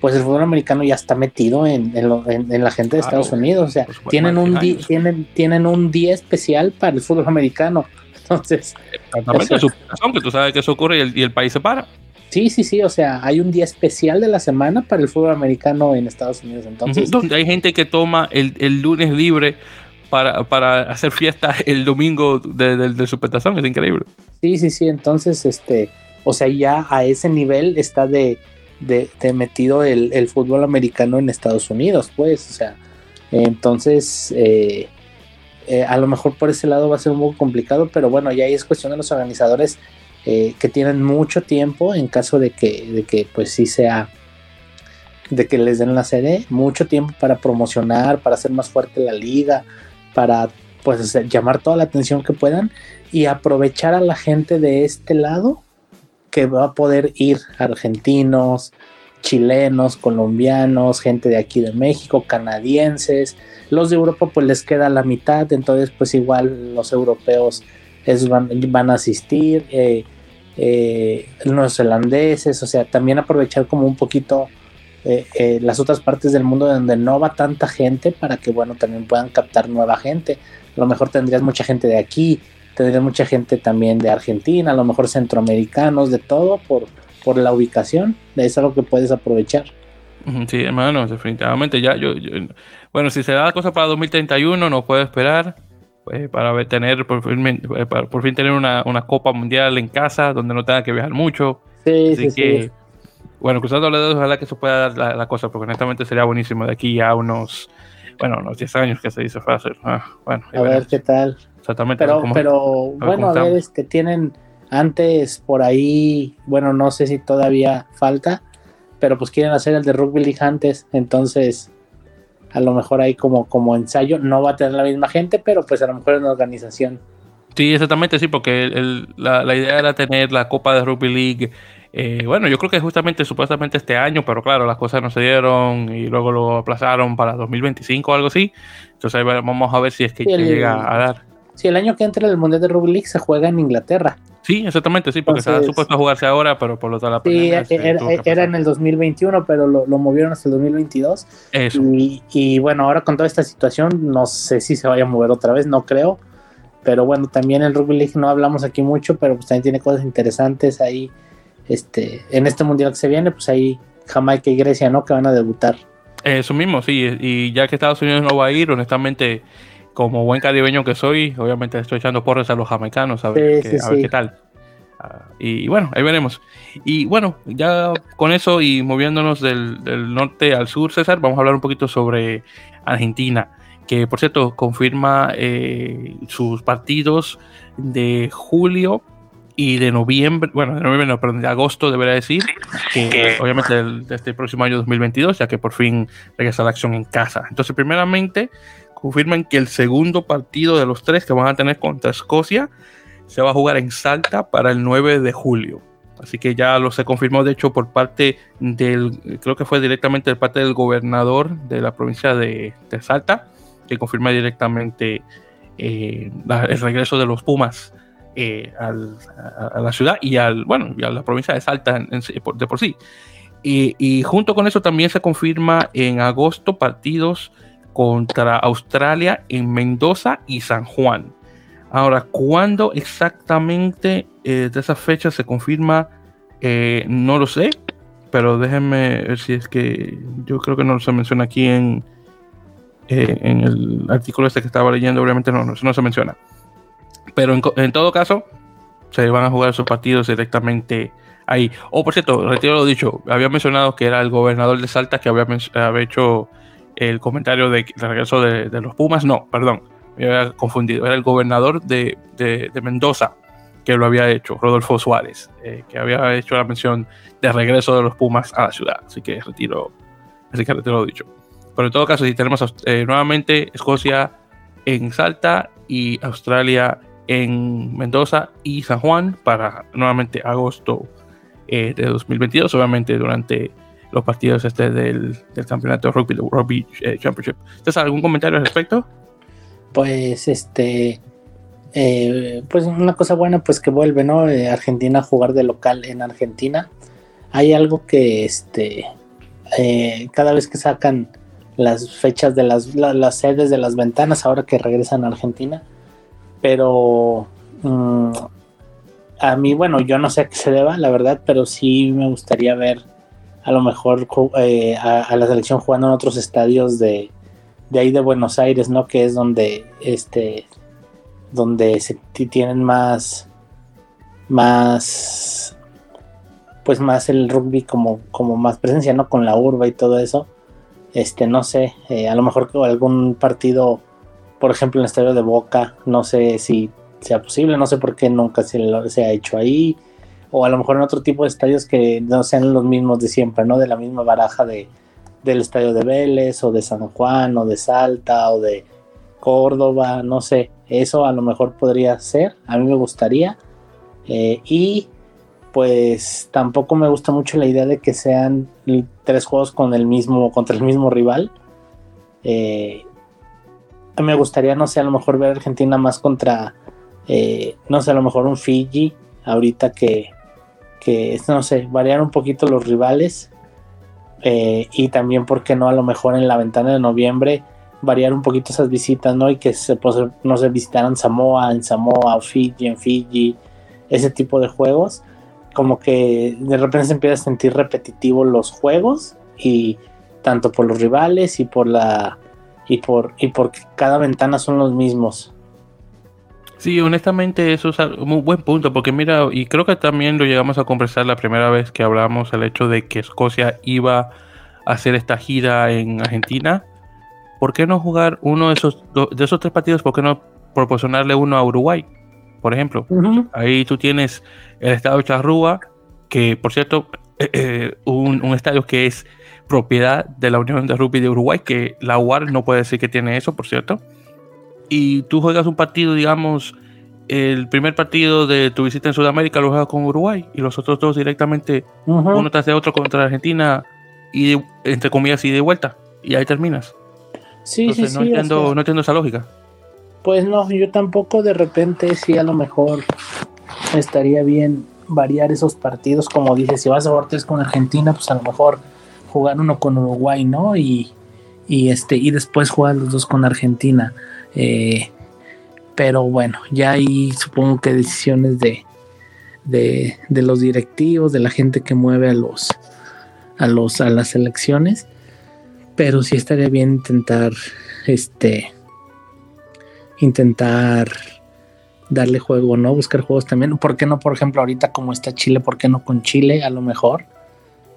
pues el fútbol americano ya está metido en, la gente de Estados Unidos. O sea, tienen un, tienen, tienen un día especial para el fútbol americano. Entonces, que tú sabes que eso ocurre y el, país se para. Sí, sí, sí, o sea, hay un día especial de la semana para el fútbol americano en Estados Unidos. Entonces, donde hay gente que toma el, el lunes libre para, para, hacer fiesta el domingo de, de, su petazón, es increíble. Sí, sí, sí, entonces, este, o sea, ya a ese nivel está de, de, metido el, el, fútbol americano en Estados Unidos, pues, o sea, entonces, eh, eh, a lo mejor por ese lado va a ser un poco complicado, pero bueno, ya ahí es cuestión de los organizadores eh, que tienen mucho tiempo en caso de que, de que pues sí sea de que les den la sede, mucho tiempo para promocionar, para hacer más fuerte la liga, para pues llamar toda la atención que puedan y aprovechar a la gente de este lado que va a poder ir argentinos, chilenos, colombianos, gente de aquí de México, canadienses. Los de Europa pues les queda la mitad, entonces pues igual los europeos van, a asistir, eh, eh, neozelandeses, o sea, también aprovechar como un poquito eh, las otras partes del mundo donde no va tanta gente para que bueno también puedan captar nueva gente. A lo mejor tendrías mucha gente de aquí, tendrías mucha gente también de Argentina, a lo mejor centroamericanos, de todo por por la ubicación, es algo que puedes aprovechar. Sí, hermano, definitivamente ya yo, bueno, si se da la cosa para 2031 no puedo esperar pues, para tener por fin, eh, por fin tener una, Copa Mundial en casa donde no tenga que viajar mucho. Sí, Así sí, que, bueno, cruzando los dedos, ojalá que eso pueda dar la, cosa, porque honestamente sería buenísimo de aquí a unos, bueno, unos 10 años que se dice fácil. Ah, bueno, a ver qué tal. Exactamente. Pero, pero bueno, a ver, este, tienen antes por ahí, bueno, no sé si todavía falta, pero pues quieren hacer el de Rugby League antes, entonces a lo mejor ahí como, como ensayo no va a tener la misma gente, pero pues a lo mejor es una organización. Sí, exactamente, sí, porque la, idea era tener la Copa de Rugby League. Eh, bueno, yo creo que justamente, supuestamente este año, pero claro, las cosas no se dieron y luego lo aplazaron para 2025 o algo así. Entonces vamos a ver si es que llega a dar. Sí, el año que entra el Mundial de Rugby League se juega en Inglaterra. Sí, exactamente, sí, porque se ha supuesto a jugarse ahora, pero por lo tanto la Sí, era, en el 2021, pero lo, movieron hasta el 2022. Eso. Y, bueno, ahora con toda esta situación, no sé si se vaya a mover otra vez, no creo. Pero bueno, también el Rugby League no hablamos aquí mucho, pero pues también tiene cosas interesantes ahí. Este, en este mundial que se viene, pues ahí Jamaica y Grecia, ¿no? Que van a debutar. Eso mismo, sí. Y ya que Estados Unidos no va a ir, honestamente como buen caribeño que soy, obviamente estoy echando porras a los jamaicanos a ver, qué, tal. Ah, y, bueno, ahí veremos. Y bueno, ya con eso y moviéndonos del, norte al sur, César, vamos a hablar un poquito sobre Argentina, que por cierto confirma eh, sus partidos de julio y de noviembre, bueno, de noviembre no, perdón, de agosto debería decir, que obviamente de este próximo año 2022, ya que por fin regresa la acción en casa. Entonces, primeramente, confirman que el segundo partido de los tres que van a tener contra Escocia se va a jugar en Salta para el 9 de julio. Así que ya lo se confirmó, de hecho, por parte del, creo que fue directamente de parte del gobernador de la provincia de, Salta, que confirma directamente eh, el regreso de los Pumas eh, a, la ciudad y al, bueno, y a la provincia de Salta de por sí. Y, y, junto con eso también se confirma en agosto partidos contra Australia en Mendoza y San Juan. Ahora, ¿cuándo exactamente eh, de esa fecha se confirma? Eh, no lo sé, pero déjenme ver si es que yo creo que no se menciona aquí en, eh, en el artículo este que estaba leyendo, obviamente no, no, no se menciona. Pero en, todo caso, se van a jugar esos partidos directamente ahí. O oh, por cierto, retiro lo dicho, había mencionado que era el gobernador de Salta que había, había hecho el comentario de, regreso de, los Pumas, no, perdón, me había confundido, era el gobernador de, Mendoza que lo había hecho, Rodolfo Suárez, eh, que había hecho la mención de regreso de los Pumas a la ciudad, así que retiro, así que retiro lo dicho. Pero en todo caso, si tenemos eh, nuevamente Escocia en Salta y Australia en Mendoza y San Juan para nuevamente agosto eh, de 2022, obviamente durante los partidos este del, campeonato rugby, rugby eh, championship. ¿Tienes algún comentario al respecto? Pues este eh, pues una cosa buena pues que vuelve no eh, Argentina a jugar de local en Argentina hay algo que este cada vez que sacan las fechas de las, las sedes de las ventanas ahora que regresan a Argentina. Pero mm, a mí, bueno, yo no sé a qué se deba, la verdad, pero sí me gustaría ver a lo mejor eh, a, la selección jugando en otros estadios de, de, ahí de Buenos Aires, ¿no? Que es donde este donde se tienen más más pues más el rugby como, como más presencia, ¿no? Con la urba y todo eso. Este, no sé, eh, a lo mejor algún partido, por ejemplo, en el estadio de Boca, no sé si sea posible, no sé por qué nunca se, se ha hecho ahí, o a lo mejor en otro tipo de estadios que no sean los mismos de siempre, ¿no? De la misma baraja de, del estadio de Vélez, o de San Juan, o de Salta, o de Córdoba, no sé, eso a lo mejor podría ser, a mí me gustaría, eh, y pues tampoco me gusta mucho la idea de que sean tres juegos con el mismo, contra el mismo rival. Eh, me gustaría, no sé, a lo mejor ver a Argentina más contra, eh, no sé, a lo mejor un Fiji, ahorita que, que no sé, variar un poquito los rivales. Eh, y también, ¿por qué no? A lo mejor en la ventana de noviembre variar un poquito esas visitas, ¿no? Y que se, no se visitaran Samoa, en Samoa Fiji, en Fiji, ese tipo de juegos como que de repente se empieza a sentir repetitivo los juegos y tanto por los rivales y por la y por y porque cada ventana son los mismos. Sí, honestamente eso es un muy buen punto porque mira, y creo que también lo llegamos a conversar la primera vez que hablamos el hecho de que Escocia iba a hacer esta gira en Argentina. ¿Por qué no jugar uno de esos de esos tres partidos? ¿Por qué no proporcionarle uno a Uruguay? por ejemplo. Ahí tú tienes el estadio Charrúa, que por cierto, eh, eh, un, estadio que es propiedad de la Unión de Rugby de Uruguay, que la UAR no puede decir que tiene eso, por cierto. Y tú juegas un partido, digamos, el primer partido de tu visita en Sudamérica lo juegas con Uruguay y los otros dos directamente, uno tras de otro contra Argentina y entre comillas y de vuelta. Y ahí terminas. Sí, sí, no, entiendo, no entiendo esa lógica. Pues no, yo tampoco de repente sí a lo mejor estaría bien variar esos partidos, como dices, si vas a jugar con Argentina, pues a lo mejor jugar uno con Uruguay, ¿no? Y, este, y después jugar los dos con Argentina. Eh, pero bueno, ya hay supongo que decisiones de, de, de, los directivos, de la gente que mueve a los a los a las elecciones. Pero sí estaría bien intentar este intentar darle juego, ¿no? Buscar juegos también. ¿Por qué no, por ejemplo, ahorita como está Chile, por qué no con Chile a lo mejor?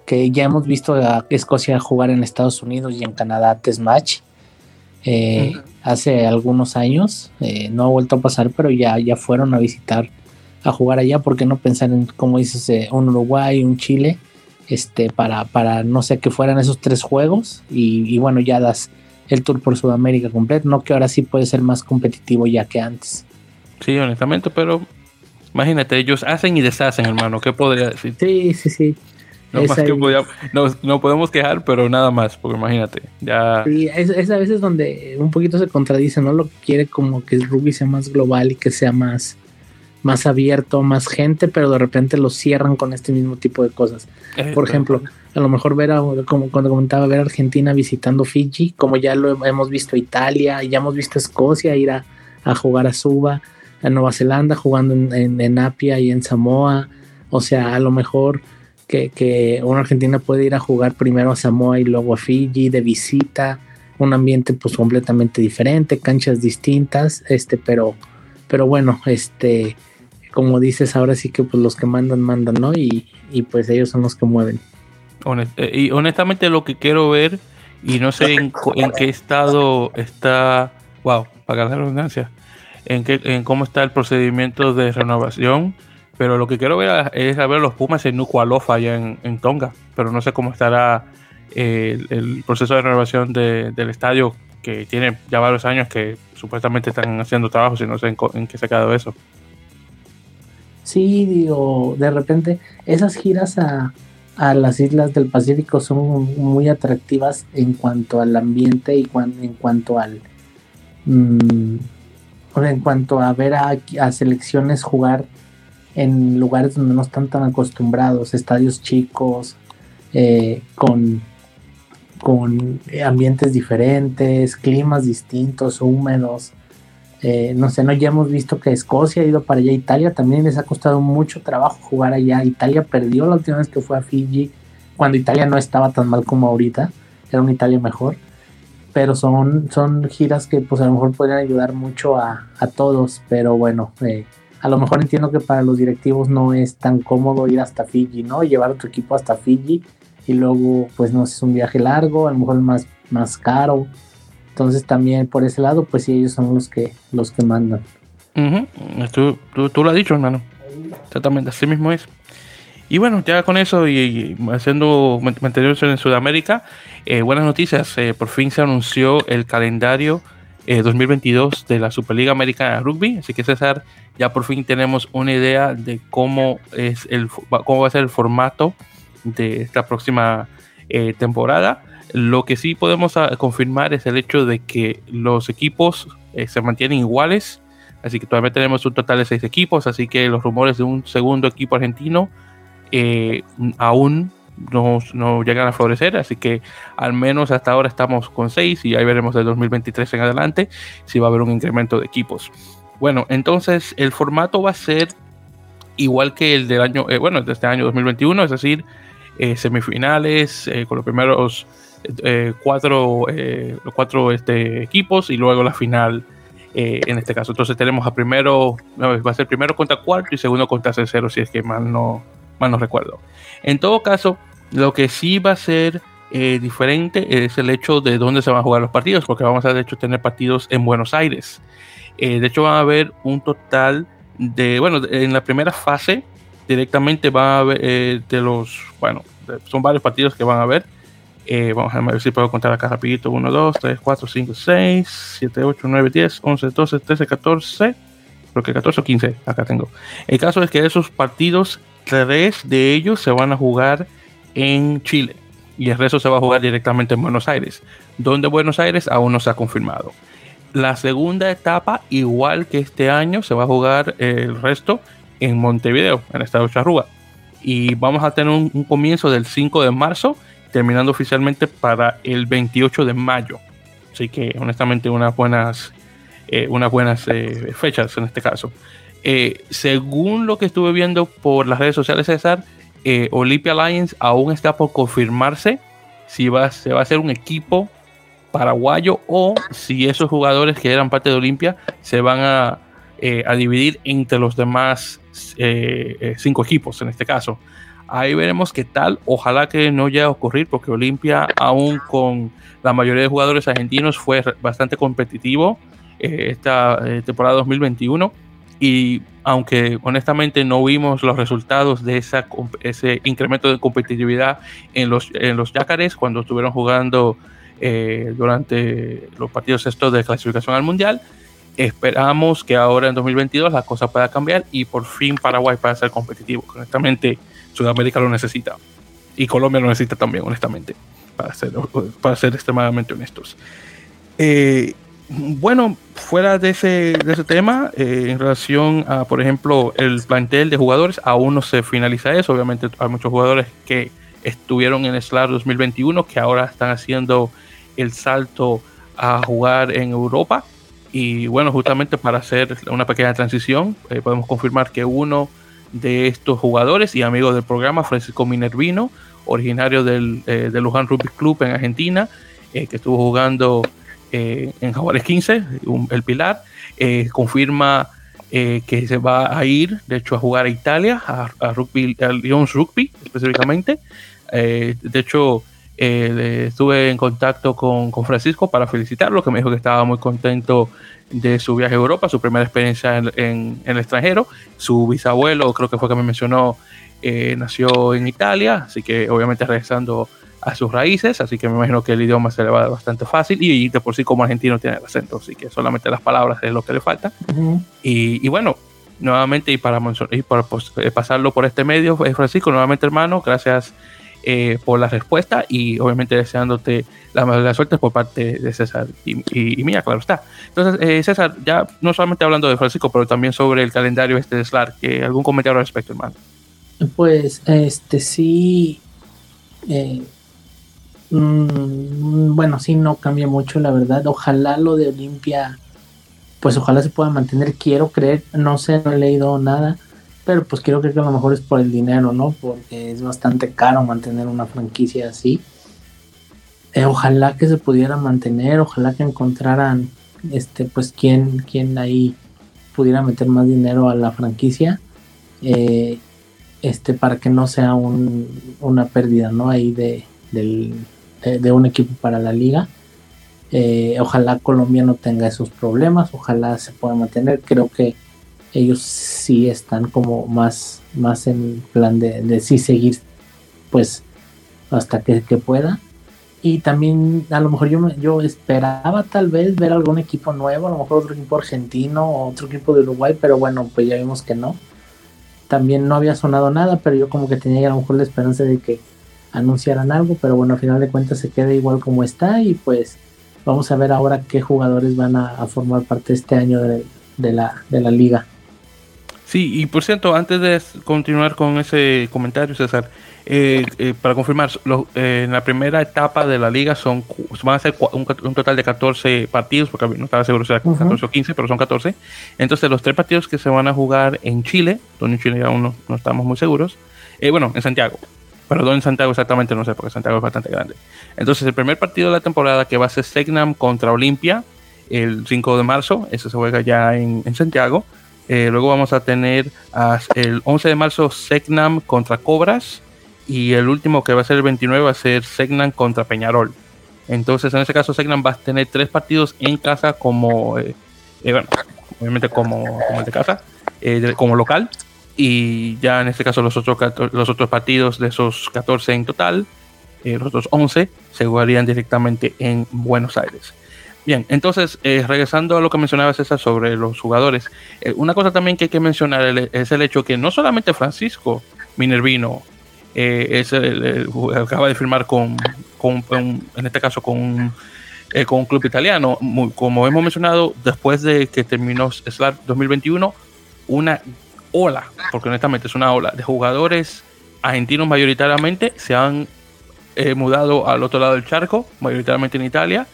Que ya hemos visto a Escocia jugar en Estados Unidos y en Canadá test match. Eh, hace algunos años, eh, no ha vuelto a pasar, pero ya, ya fueron a visitar, a jugar allá. ¿Por qué no pensar en, como dices, eh, un Uruguay, un Chile? Este, para, para no sé, que fueran esos tres juegos y, y bueno, ya das el tour por Sudamérica completo, no que ahora sí puede ser más competitivo ya que antes. Sí, honestamente, pero imagínate, ellos hacen y deshacen, hermano, ¿qué podría decir? Sí, sí, sí. No, podemos quejar, pero nada más, porque imagínate, ya... Sí, es, a veces donde un poquito se contradice, ¿no? Lo que quiere como que el rugby sea más global y que sea más más abierto, más gente, pero de repente lo cierran con este mismo tipo de cosas. Eh, Por ejemplo, a lo mejor ver, a, como cuando comentaba, ver a Argentina visitando Fiji, como ya lo hemos visto Italia, ya hemos visto Escocia ir a, jugar a Suba, a Nueva Zelanda jugando en, en, Apia y en Samoa, o sea, a lo mejor que, una Argentina puede ir a jugar primero a Samoa y luego a Fiji de visita, un ambiente pues completamente diferente, canchas distintas, este, pero, pero bueno, este, como dices, ahora sí que pues los que mandan, mandan, ¿no? Y, pues ellos son los que mueven. Eh, y honestamente lo que quiero ver, y no sé en, qué estado está, wow, para la redundancia, en, qué, en cómo está el procedimiento de renovación, pero lo que quiero ver es a ver los Pumas en Nuku'alofa allá en, Tonga, pero no sé cómo estará eh, el, proceso de renovación del estadio que tiene ya varios años que supuestamente están haciendo trabajos y no sé en, qué se ha quedado eso. Sí, digo, de repente esas giras a, las islas del Pacífico son muy atractivas en cuanto al ambiente y en cuanto al... Mm, en cuanto a ver a, selecciones jugar en lugares donde no están tan acostumbrados, estadios chicos, eh, con, con ambientes diferentes, climas distintos, húmedos. Eh, no sé, no ya hemos visto que Escocia ha ido para allá, Italia también les ha costado mucho trabajo jugar allá. Italia perdió la última vez que fue a Fiji, cuando Italia no estaba tan mal como ahorita, era una Italia mejor. Pero son, son giras que pues a lo mejor podrían ayudar mucho a, a todos, pero bueno, eh, a lo mejor entiendo que para los directivos no es tan cómodo ir hasta Fiji, ¿no? Llevar a tu equipo hasta Fiji y luego pues no es un viaje largo, a lo mejor más, más caro. Entonces también por ese lado pues sí ellos son los que los que mandan. tú, tú, lo has dicho hermano. Exactamente, así mismo es. Y bueno, ya con eso y, haciendo manteniéndose en Sudamérica, eh, buenas noticias. Eh, por fin se anunció el calendario 2022 eh, de la Superliga Americana de Rugby. Así que César, ya por fin tenemos una idea de cómo es el cómo va a ser el formato de esta próxima eh, temporada. Lo que sí podemos ah, confirmar es el hecho de que los equipos eh, se mantienen iguales, así que todavía tenemos un total de seis equipos, así que los rumores de un segundo equipo argentino aún no, llegan a florecer, así que al menos hasta ahora estamos con seis y ahí veremos del 2023 en adelante si va a haber un incremento de equipos. Bueno, entonces el formato va a ser igual que el del año, bueno, de este año 2021, es decir, eh, semifinales eh, con los primeros eh, cuatro, cuatro este, equipos y luego la final en este caso. Entonces tenemos a primero, va a ser primero contra cuarto y segundo contra tercero, si es que mal no, mal no recuerdo. En todo caso, lo que sí va a ser diferente es el hecho de dónde se van a jugar los partidos, porque vamos a de hecho tener partidos en Buenos Aires. de hecho, van a haber un total de, bueno, en la primera fase directamente va a haber eh, de los, bueno, son varios partidos que van a haber. Eh, vamos a ver si puedo contar acá rapidito. 1, 2, 3, 4, 5, 6, 7, 8, 9, 10, 11, 12, 13, 14. Creo que 14 o 15. Acá tengo. El caso es que esos partidos, tres de ellos se van a jugar en Chile. Y el resto se va a jugar directamente en Buenos Aires. Donde Buenos Aires aún no se ha confirmado. La segunda etapa, igual que este año, se va a jugar el resto en Montevideo, en el estado de Charrúa. Y vamos a tener un, comienzo del 5 de marzo, terminando oficialmente para el 28 de mayo. Así que honestamente unas buenas, eh, unas buenas eh, fechas en este caso. Eh, según lo que estuve viendo por las redes sociales, César, Olympia Alliance aún está por confirmarse si va, se va a hacer un equipo paraguayo o si esos jugadores que eran parte de Olimpia se van a, a dividir entre los demás eh, eh, cinco equipos en este caso. Ahí veremos qué tal. Ojalá que no llegue a ocurrir porque Olimpia, aún con la mayoría de jugadores argentinos, fue bastante competitivo eh, esta temporada 2021. Y aunque honestamente no vimos los resultados de esa, ese incremento de competitividad en los, en los Yacares cuando estuvieron jugando durante los partidos estos de clasificación al Mundial, Esperamos que ahora en 2022 la cosa pueda cambiar y por fin Paraguay pueda ser competitivo. Honestamente, Sudamérica lo necesita y Colombia lo necesita también, honestamente, para ser, para ser extremadamente honestos. Eh, bueno, fuera de ese, de ese tema, eh, en relación a, por ejemplo, el plantel de jugadores, aún no se finaliza eso. Obviamente hay muchos jugadores que estuvieron en SLAR 2021 que ahora están haciendo el salto a jugar en Europa. Y bueno, justamente para hacer una pequeña transición, eh, podemos confirmar que uno de estos jugadores y amigos del programa, Francisco Minervino, originario del, eh, Luján Rugby Club en Argentina, eh, que estuvo jugando en Jaguares 15, el Pilar, confirma que se va a ir, de hecho, a jugar a Italia, a, rugby, al Lions Rugby específicamente. de hecho, eh, estuve en contacto con, con, Francisco para felicitarlo, que me dijo que estaba muy contento de su viaje a Europa, su primera experiencia en, el extranjero. Su bisabuelo, creo que fue que me mencionó, eh, nació en Italia, así que obviamente regresando a sus raíces, así que me imagino que el idioma se le va bastante fácil y, de por sí como argentino tiene el acento, así que solamente las palabras es lo que le falta. y, bueno, nuevamente y para, y para pues, eh, pasarlo por este medio, Francisco, nuevamente hermano, gracias eh, por la respuesta y obviamente deseándote la mejor suerte por parte de César y, mía, claro está. Entonces, eh, César, ya no solamente hablando de Francisco, pero también sobre el calendario este de SLAR, que ¿algún comentario al respecto, hermano? Pues, este sí, eh, Mm, bueno, sí, no cambia mucho, la verdad. Ojalá lo de Olimpia, pues ojalá se pueda mantener. Quiero creer, no sé, no he leído nada, pero pues quiero creer que a lo mejor es por el dinero, ¿no? Porque es bastante caro mantener una franquicia así. Eh, ojalá que se pudiera mantener, ojalá que encontraran, este, pues, quién, quién ahí pudiera meter más dinero a la franquicia. Eh, este, para que no sea un, una pérdida, ¿no? Ahí de, del, de, un equipo para la liga. Eh, ojalá Colombia no tenga esos problemas, ojalá se pueda mantener. Creo que ellos sí están como más, más en plan de, de sí seguir, pues, hasta que, pueda. Y también a lo mejor yo, yo esperaba tal vez ver algún equipo nuevo, a lo mejor otro equipo argentino otro equipo de Uruguay, pero bueno, pues ya vimos que no. También no había sonado nada, pero yo como que tenía a lo mejor la esperanza de que anunciaran algo, pero bueno, al final de cuentas se queda igual como está y pues vamos a ver ahora qué jugadores van a, formar parte este año de, la, de la liga. Sí, y por cierto, antes de continuar con ese comentario, César, eh, eh, para confirmar, eh, en la primera etapa de la liga son van a ser un, total de 14 partidos, porque no estaba seguro si era 14 o 15, pero son 14. Entonces, los tres partidos que se van a jugar en Chile, donde en Chile aún no, estamos muy seguros, bueno, en Santiago, Perdón, en Santiago exactamente no sé, porque Santiago es bastante grande. Entonces, el primer partido de la temporada que va a ser Segnam contra Olimpia, el 5 de marzo, eso se juega ya en, Santiago. Eh, luego vamos a tener el 11 de marzo Segnam contra Cobras. Y el último que va a ser el 29 va a ser Segnam contra Peñarol. Entonces, en ese caso, Segnam va a tener tres partidos en casa como, eh, eh, obviamente como, como el de casa, como local y ya en este caso los otros, los otros partidos de esos 14 en total, eh, los otros 11, se jugarían directamente en Buenos Aires. Bien, entonces, eh, regresando a lo que mencionaba César sobre los jugadores, eh, una cosa también que hay que mencionar es el hecho que no solamente Francisco Minervino es acaba de firmar con, con, en este caso, con, con un club italiano, como hemos mencionado, después de que terminó SLAR 2021, una ola, porque honestamente es una ola de jugadores argentinos mayoritariamente se han eh, mudado al otro lado del charco, mayoritariamente en Italia,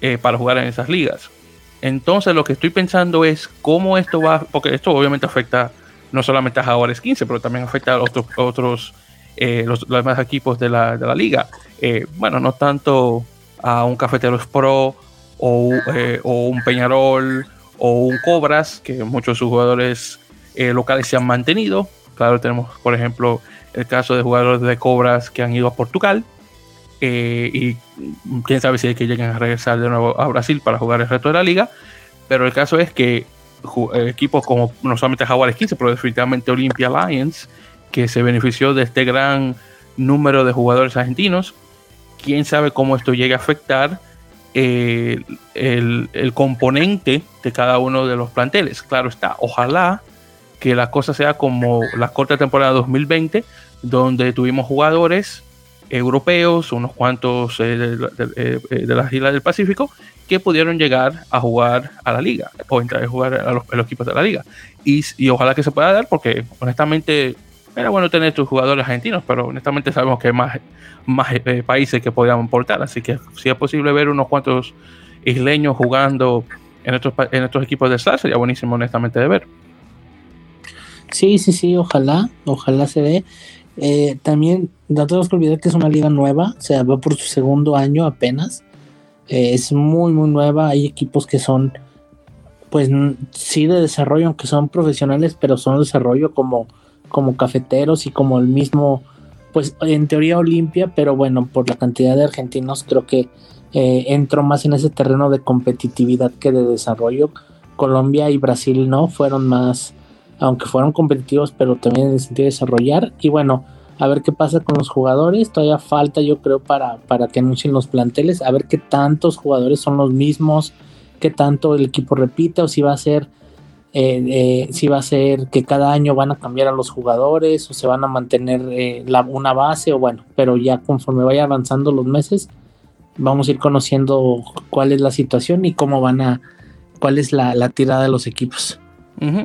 eh, para jugar en esas ligas. Entonces lo que estoy pensando es cómo esto va, porque esto obviamente afecta no solamente a jugadores 15, pero también afecta a otros, otros eh, los, demás equipos de la, de la liga. bueno, no tanto a un Cafeteros Pro o, un Peñarol o un Cobras, que muchos de sus jugadores eh, locales se han mantenido. Claro, tenemos, por ejemplo, el caso de jugadores de Cobras que han ido a Portugal. Eh, y quién sabe si hay que lleguen a regresar de nuevo a Brasil para jugar el resto de la liga. Pero el caso es que eh, equipos como no solamente Jaguares 15, pero definitivamente Olympia Lions, que se benefició de este gran número de jugadores argentinos, quién sabe cómo esto llegue a afectar el, el, componente de cada uno de los planteles. Claro está, ojalá que la cosa sea como la corta temporada 2020, donde tuvimos jugadores europeos, unos cuantos eh, eh, de, las islas del Pacífico, que pudieron llegar a jugar a la liga, o entrar a jugar a los, equipos de la liga. Y, ojalá que se pueda dar, porque honestamente era bueno tener estos jugadores argentinos, pero honestamente sabemos que hay más, más eh, países que podrían aportar, así que si es posible ver unos cuantos isleños jugando en estos, en estos equipos de SAR, sería buenísimo honestamente de ver. Sí, sí, sí, ojalá, ojalá se ve. Eh, también no tenemos que olvidar que es una liga nueva, o sea, va por su segundo año apenas. Eh, es muy, muy nueva. Hay equipos que son, pues sí, de desarrollo, aunque son profesionales, pero son de desarrollo como, como cafeteros y como el mismo, pues en teoría Olimpia, pero bueno, por la cantidad de argentinos, creo que eh, entro más en ese terreno de competitividad que de desarrollo. Colombia y Brasil no fueron más aunque fueron competitivos, pero también en el sentido de desarrollar. Y bueno, a ver qué pasa con los jugadores. Todavía falta, yo creo, para, para que anuncien los planteles, a ver qué tantos jugadores son los mismos, qué tanto el equipo repite o si va a ser. Eh, eh, si va a ser que cada año van a cambiar a los jugadores o se van a mantener eh, una base o bueno, pero ya conforme vaya avanzando los meses vamos a ir conociendo cuál es la situación y cómo van a, cuál es la tirada de los equipos.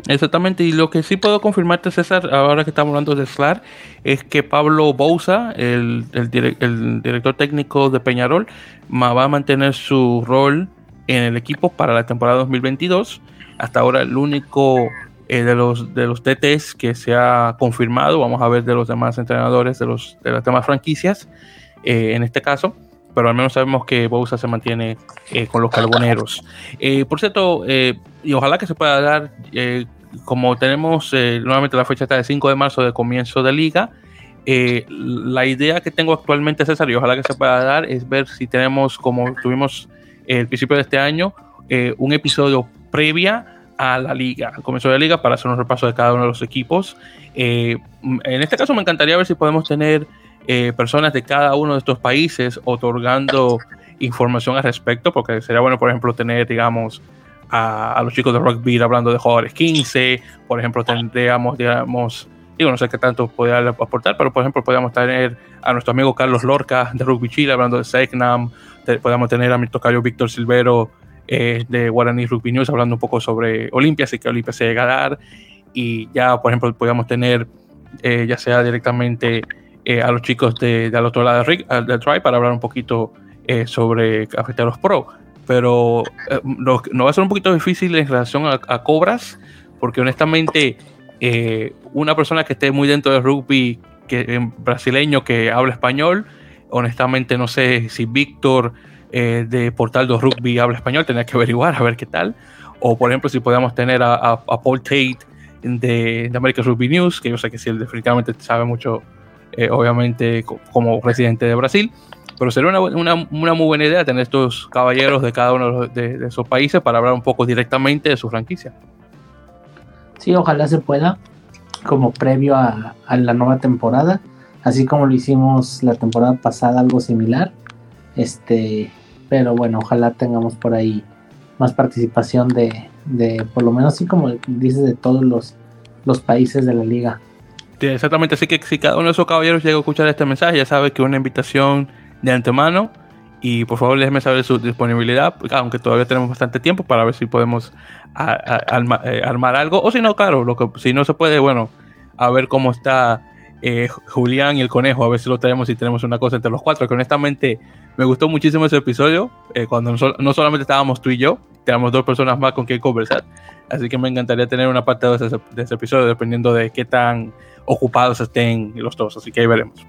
Exactamente, y lo que sí puedo confirmarte, César, ahora que estamos hablando de SLAR, es que Pablo Bouza, el, director técnico de Peñarol, va a mantener su rol en el equipo para la temporada 2022. Hasta ahora el único eh, de los de los DTs que se ha confirmado, vamos a ver de los demás entrenadores de, los, de las demás franquicias, eh, en este caso, pero al menos sabemos que Bouza se mantiene eh, con los carboneros. por cierto, y ojalá que se pueda dar, como tenemos nuevamente la fecha está de 5 de marzo de comienzo de liga, la idea que tengo actualmente, César, y ojalá que se pueda dar, es ver si tenemos, como tuvimos el principio de este año, un episodio previa a la liga, al comienzo de la liga, para hacer un repaso de cada uno de los equipos. Eh, en este caso me encantaría ver si podemos tener eh, personas de cada uno de estos países otorgando información al respecto, porque sería bueno, por ejemplo, tener, digamos, a, los chicos de rugby hablando de jugadores 15, por ejemplo, tendríamos, digamos, digo, no sé qué tanto podría aportar, pero por ejemplo, podríamos tener a nuestro amigo Carlos Lorca de Rugby Chile hablando de Segnam, podríamos tener a mi tocayo Víctor Silvero eh, de Guaraní Rugby News hablando un poco sobre Olimpia, así que Olimpia se llega a dar. Y ya, por ejemplo, podríamos tener, eh, ya sea directamente eh, a los chicos de, del otro lado del, del Tribe para hablar un poquito sobre Cafeteros Pro. Pero no, va a ser un poquito difícil en relación a, a cobras, porque honestamente, una persona que esté muy dentro del rugby que, brasileño que habla español, honestamente no sé si Víctor eh, de Portal de Rugby habla español, tenía que averiguar a ver qué tal. O por ejemplo, si podíamos tener a, Paul Tate de, de, American Rugby News, que yo sé que sí, él definitivamente sabe mucho, eh, obviamente, como residente de Brasil. Pero sería una, una, una, muy buena idea tener estos caballeros de cada uno de, esos países para hablar un poco directamente de su franquicia. Sí, ojalá se pueda, como previo a, a la nueva temporada, así como lo hicimos la temporada pasada, algo similar. Este, pero bueno, ojalá tengamos por ahí más participación de, de por lo menos así como dices, de todos los, los países de la liga. Exactamente, así que si cada uno de esos caballeros llega a escuchar este mensaje, ya sabe que una invitación de antemano. Y por favor déjenme saber su disponibilidad, aunque todavía tenemos bastante tiempo para ver si podemos eh, armar algo, o si no, claro, lo que, si no se puede, bueno, a ver cómo está eh, Julián y el conejo, a ver si lo tenemos y tenemos una cosa entre los cuatro, que honestamente me gustó muchísimo ese episodio, eh, cuando no, solamente estábamos tú y yo, teníamos dos personas más con quien conversar, así que me encantaría tener una parte de ese episodio dependiendo de qué tan ocupados estén los dos, así que ahí veremos.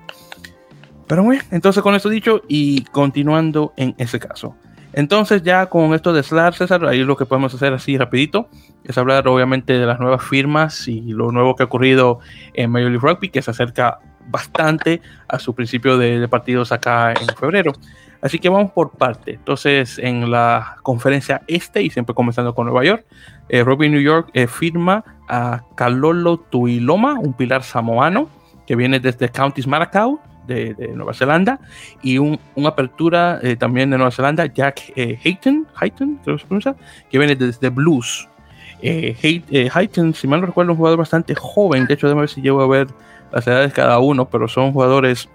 Pero bueno, entonces con esto dicho y continuando en ese caso. Entonces ya con esto de SLAR, César, ahí lo que podemos hacer así rapidito es hablar obviamente de las nuevas firmas y lo nuevo que ha ocurrido en Major League Rugby, que se acerca bastante a su principio de, partidos acá en febrero. Así que vamos por parte. Entonces, en la conferencia este, y siempre comenzando con Nueva York, eh, Rugby New York eh, firma a Kalolo Tuiloma, un pilar samoano que viene desde Counties Maracau, de, Nueva Zelanda y un, una apertura eh, también de Nueva Zelanda, Jack eh, Hayton, Hayton creo que se pronuncia, que viene desde Blues. Hayton, si mal no recuerdo, un jugador bastante joven, de hecho, déjame ver si llego a ver las edades de cada uno, pero son jugadores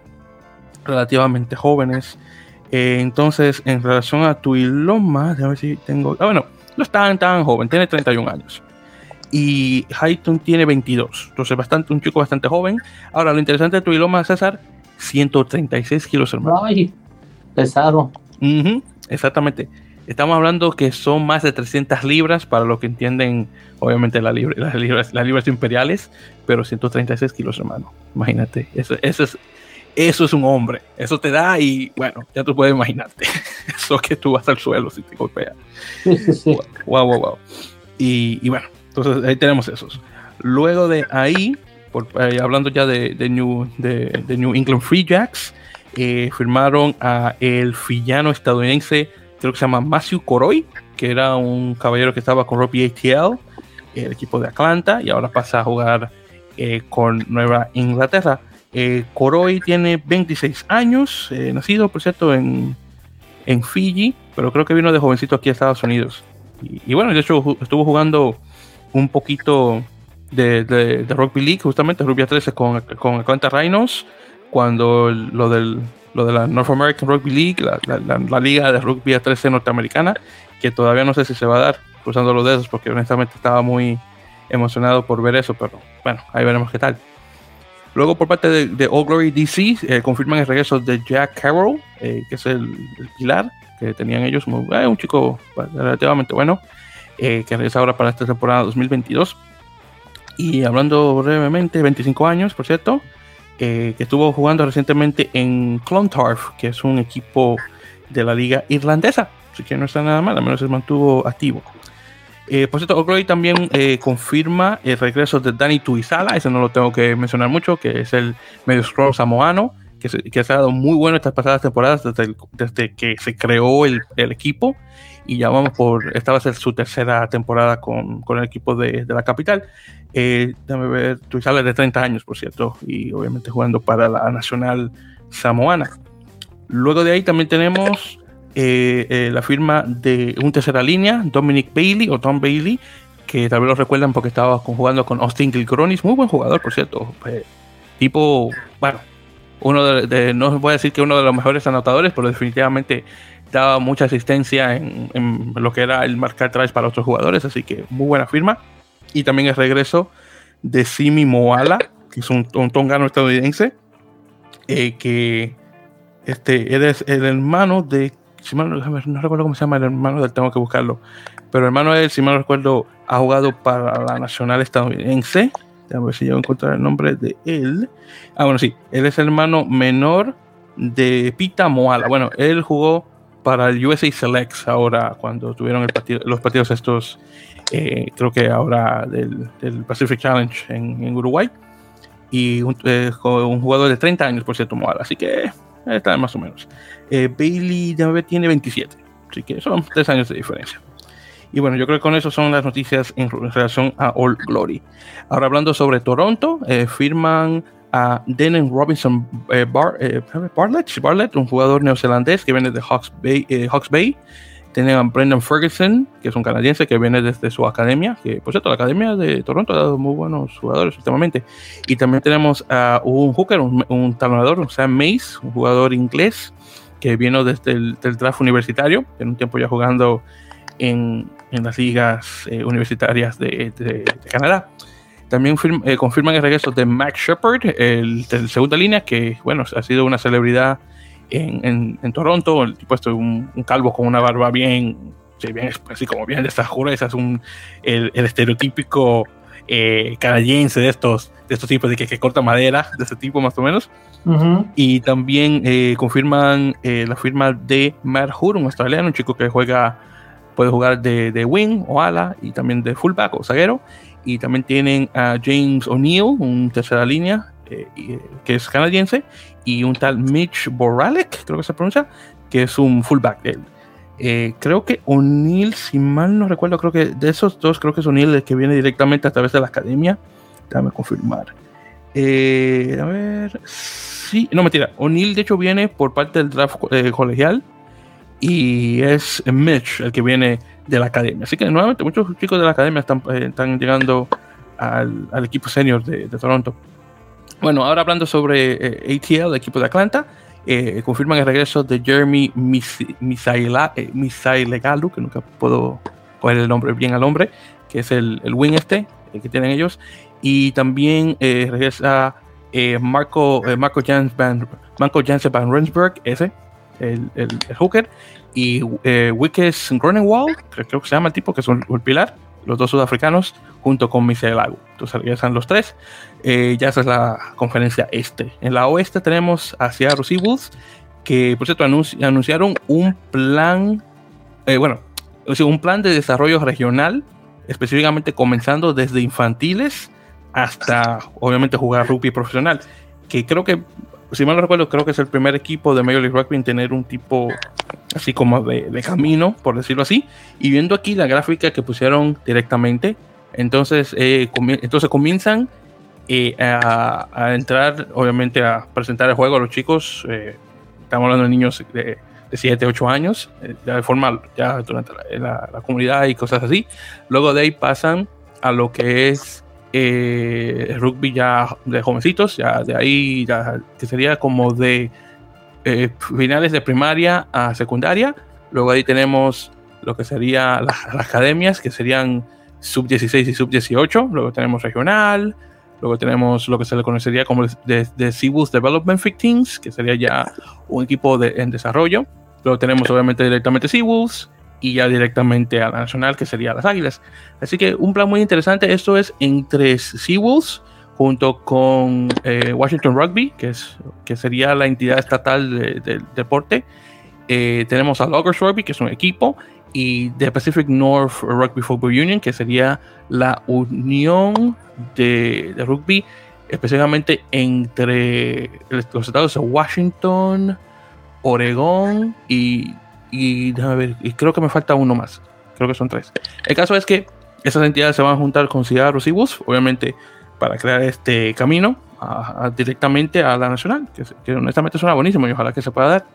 relativamente jóvenes. Entonces, en relación a Tuiloma, déjame ver si tengo. Ah, bueno, no es tan, tan joven, tiene 31 años y Hayton tiene 22. Entonces, bastante, un chico bastante joven. Ahora, lo interesante de Tuiloma, César, 136 kilos, hermano. Ay, pesado. exactamente. Estamos hablando que son más de 300 libras, para lo que entienden, obviamente, las, libras, las libras imperiales, pero 136 kilos, hermano. Imagínate, eso, eso, es, eso es un hombre. Eso te da y, bueno, ya tú puedes imaginarte. eso que tú vas al suelo si te golpea. Sí, sí, sí. Wow, wow, wow. Y, y bueno, entonces ahí tenemos esos. Luego de ahí, eh, hablando ya de, New, de, New England Free Jacks, eh, firmaron a el villano estadounidense, creo que se llama Matthew Coroy, que era un caballero que estaba con Robbie ATL, el equipo de Atlanta, y ahora pasa a jugar eh, con Nueva Inglaterra. Coroy tiene 26 años, nacido, por cierto, en, en Fiji, pero creo que vino de jovencito aquí a Estados Unidos. Y, y bueno, de hecho estuvo jugando un poquito de, de, Rugby League, justamente Rugby 13 con, con Atlanta Rhinos, cuando lo, del, lo de la North American Rugby League, la, la, liga de rugby a 13 norteamericana, que todavía no sé si se va a dar, cruzando los dedos, porque honestamente estaba muy emocionado por ver eso, pero bueno, ahí veremos qué tal. Luego por parte de, All Glory DC eh, confirman el regreso de Jack Carroll, eh, que es el, pilar que tenían ellos, eh, un chico relativamente bueno, que regresa ahora para esta temporada 2022. Y hablando brevemente, 25 años, por cierto, que estuvo jugando recientemente en Clontarf, que es un equipo de la liga irlandesa, así que no está nada mal, al menos se mantuvo activo. Eh, por cierto, O'Grady también eh, confirma el regreso de Danny Tuizala, ese no lo tengo que mencionar mucho, que es el medio scroll samoano, que, se, que ha estado muy bueno estas pasadas temporadas desde, que se creó el, el, equipo. Y ya vamos por, esta va a ser su tercera temporada con, con el equipo de, la capital. Eh, Tuizala es de 30 años, por cierto, y obviamente jugando para la Nacional Samoana. Luego de ahí también tenemos eh, eh, la firma de un tercera línea, Dominic Bailey o Tom Bailey, que tal vez lo recuerdan porque estaba jugando con Austin Gilcronis, muy buen jugador, por cierto. Eh, tipo, bueno, uno de, no voy a decir que uno de los mejores anotadores, pero definitivamente daba mucha asistencia en, lo que era el marcar tries para otros jugadores, así que muy buena firma. Y también el regreso de Simi Moala, que es un, un tongano estadounidense, que este, es el hermano de no, recuerdo cómo se llama el hermano del tengo que buscarlo. Pero el hermano de él, si mal no recuerdo, ha jugado para la nacional estadounidense. A ver si yo encontrar el nombre de él. Ah, bueno, sí. Él es el hermano menor de Pita Moala. Bueno, él jugó para el USA Selects ahora, cuando tuvieron los partidos estos, eh, creo que ahora del, Pacific Challenge en, Uruguay. Y un, eh, un, jugador de 30 años, por cierto, Moala. Así que está más o menos. Eh, Bailey de tiene 27, así que son tres años de diferencia. Y bueno, yo creo que con eso son las noticias en relación a All Glory. Ahora hablando sobre Toronto, eh, firman a Denon Robinson eh, Bartlett, Bartlett, un jugador neozelandés que viene de Hawks Bay. Hawks Bay. Tienen a Brendan Ferguson, que es un canadiense que viene desde su academia, que por cierto, la academia de Toronto ha dado muy buenos jugadores últimamente. Y también tenemos a un hooker, un, talonador, Sam Mace, un jugador inglés que vino desde el draft universitario, en un tiempo ya jugando en, en las ligas eh, universitarias de, de, Canadá. También eh, confirman el regreso de Max Shepard, el de segunda línea, que bueno, ha sido una celebridad en, en, Toronto. El tipo es un, un, calvo con una barba bien, bien así como bien de estas es un, el, el estereotípico eh, canadiense de estos, de estos tipos de que, que, corta madera, de ese tipo más o menos. Y también eh, confirman eh, la firma de Matt Hood, un australiano, un chico que juega, puede jugar de, de, wing o ala y también de fullback o zaguero. Y también tienen a James O'Neill, un tercera línea, que es canadiense, y un tal Mitch Boralek, creo que se pronuncia, que es un fullback. Eh, creo que O'Neill, si mal no recuerdo, creo que de esos dos, creo que es O'Neill el que viene directamente a través de la academia. Déjame confirmar. Eh, a ver. Sí, no mentira. O'Neill, de hecho, viene por parte del draft eh, colegial. Y es Mitch el que viene de la academia. Así que nuevamente muchos chicos de la academia están, están llegando al, al equipo senior de, de, Toronto. Bueno, ahora hablando sobre ATL, el equipo de Atlanta. Eh, confirman el regreso de Jeremy eh, Misailegalu, que nunca puedo poner el nombre bien al hombre, que es el, el wing este el que tienen ellos. Y también eh, regresa Marco, Marco, Jans van, Marco Jansen van Rensburg, ese, el, el, hooker. Y Wickes Gronenwald, creo que se llama el tipo, que es el pilar, los dos sudafricanos, junto con Misailegalu. Entonces regresan los tres. Eh, ya es la conferencia este. En la oeste tenemos a Seattle Seahawks, que por cierto anunciaron un plan, eh, bueno, un plan de desarrollo regional, específicamente comenzando desde infantiles hasta, obviamente, jugar rugby profesional, que creo que, si mal no recuerdo, creo que es el primer equipo de Major League Rugby en tener un tipo así como de, camino, por decirlo así. Y viendo aquí la gráfica que pusieron directamente, entonces, eh, entonces comienzzan y a, entrar, obviamente, a presentar el juego a los chicos. Eh, estamos hablando de niños de, de 7, 8 años, eh, ya de forma, ya durante la, la, comunidad y cosas así. Luego de ahí pasan a lo que es eh, rugby ya de jovencitos, ya de ahí, ya, que sería como de finales de primaria a secundaria. Luego ahí tenemos lo que sería las, las academias, que serían sub 16 y sub 18. Luego tenemos regional. Luego tenemos lo que se le conocería como de, de Development 15, que sería ya un equipo de, en desarrollo. Luego tenemos obviamente directamente Seawolves y ya directamente a la nacional, que sería las Águilas. Así que un plan muy interesante. Esto es entre Seawolves junto con eh, Washington Rugby, que, es, que sería la entidad estatal del deporte. Eh, tenemos a Loggers Rugby, que es un equipo, y The Pacific North Rugby Football Union, que sería la unión de, de rugby, específicamente entre los estados de Washington, Oregón y, y, ver, y creo que me falta uno más. Creo que son tres. El caso es que esas entidades se van a juntar con Ciudad y Wolves, obviamente para crear este camino directamente a la nacional, que, honestamente suena buenísimo y ojalá que se pueda dar.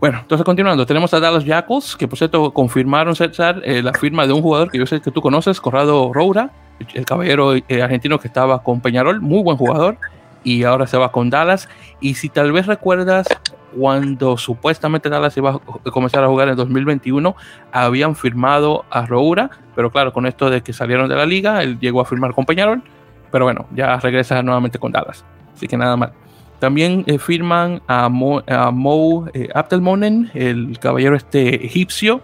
Bueno, entonces continuando, tenemos a Dallas Jackals, que por cierto confirmaron César eh, la firma de un jugador que yo sé que tú conoces, Corrado Roura, el caballero eh, argentino que estaba con Peñarol, muy buen jugador, y ahora se va con Dallas. Y si tal vez recuerdas, cuando supuestamente Dallas iba a comenzar a jugar en 2021, habían firmado a Roura, pero claro, con esto de que salieron de la liga, él llegó a firmar con Peñarol pero bueno, ya regresa nuevamente con Dallas. Así que nada mal. También eh, firman a Mo, a eh, Abdelmonen, el caballero este egipcio,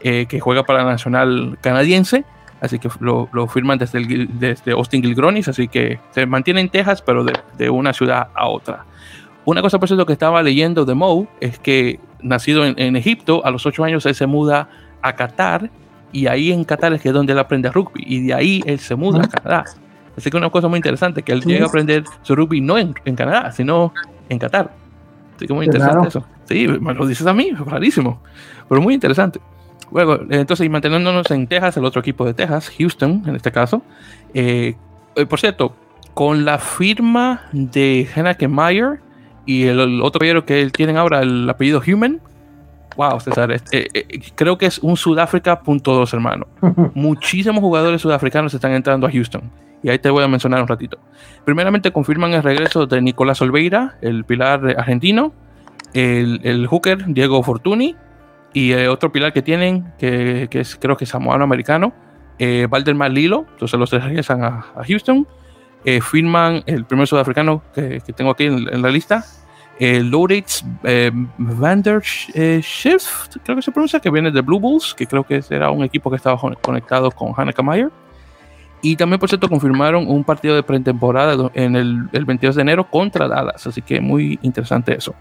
eh, que juega para la nacional canadiense. Así que lo, firman desde, desde Austin Gilgronis. Así que se mantiene en Texas, pero de, una ciudad a otra. Una cosa, por cierto, que estaba leyendo de Mo es que nacido en, Egipto, a los 8 años él se muda a Qatar. Y ahí en Qatar es que es donde él aprende rugby. Y de ahí él se muda a Canadá. Así que una cosa muy interesante, que él llega a aprender su rugby no en, Canadá, sino en Qatar. Así que muy interesante eso. Sí, me lo dices a mí, rarísimo, pero muy interesante. Luego, entonces, y manteniéndonos en Texas, el otro equipo de Texas, Houston en este caso. Eh, eh, por cierto, con la firma de Henneke Meyer y el, otro apellido que tienen ahora, el apellido Human, wow, César, este, eh, creo que es un Sudáfrica punto dos, hermano. Muchísimos jugadores sudafricanos están entrando a Houston y ahí te voy a mencionar un ratito. Primeramente confirman el regreso de Nicolás Olveira, el pilar argentino, el, el hooker Diego Fortuny y eh, otro pilar que tienen, que, que, es creo que es samoano americano, eh, Valdemar Lilo, entonces los tres regresan a, Houston, eh, firman el primer sudafricano que, que tengo aquí en, la lista, eh, der Schiff, creo que se pronuncia, que viene de Blue Bulls, que creo que era un equipo que estaba conectado con Hanneke Meyer. Y también, por cierto, confirmaron un partido de pretemporada en el, el 22 de enero contra Dallas. Así que muy interesante eso.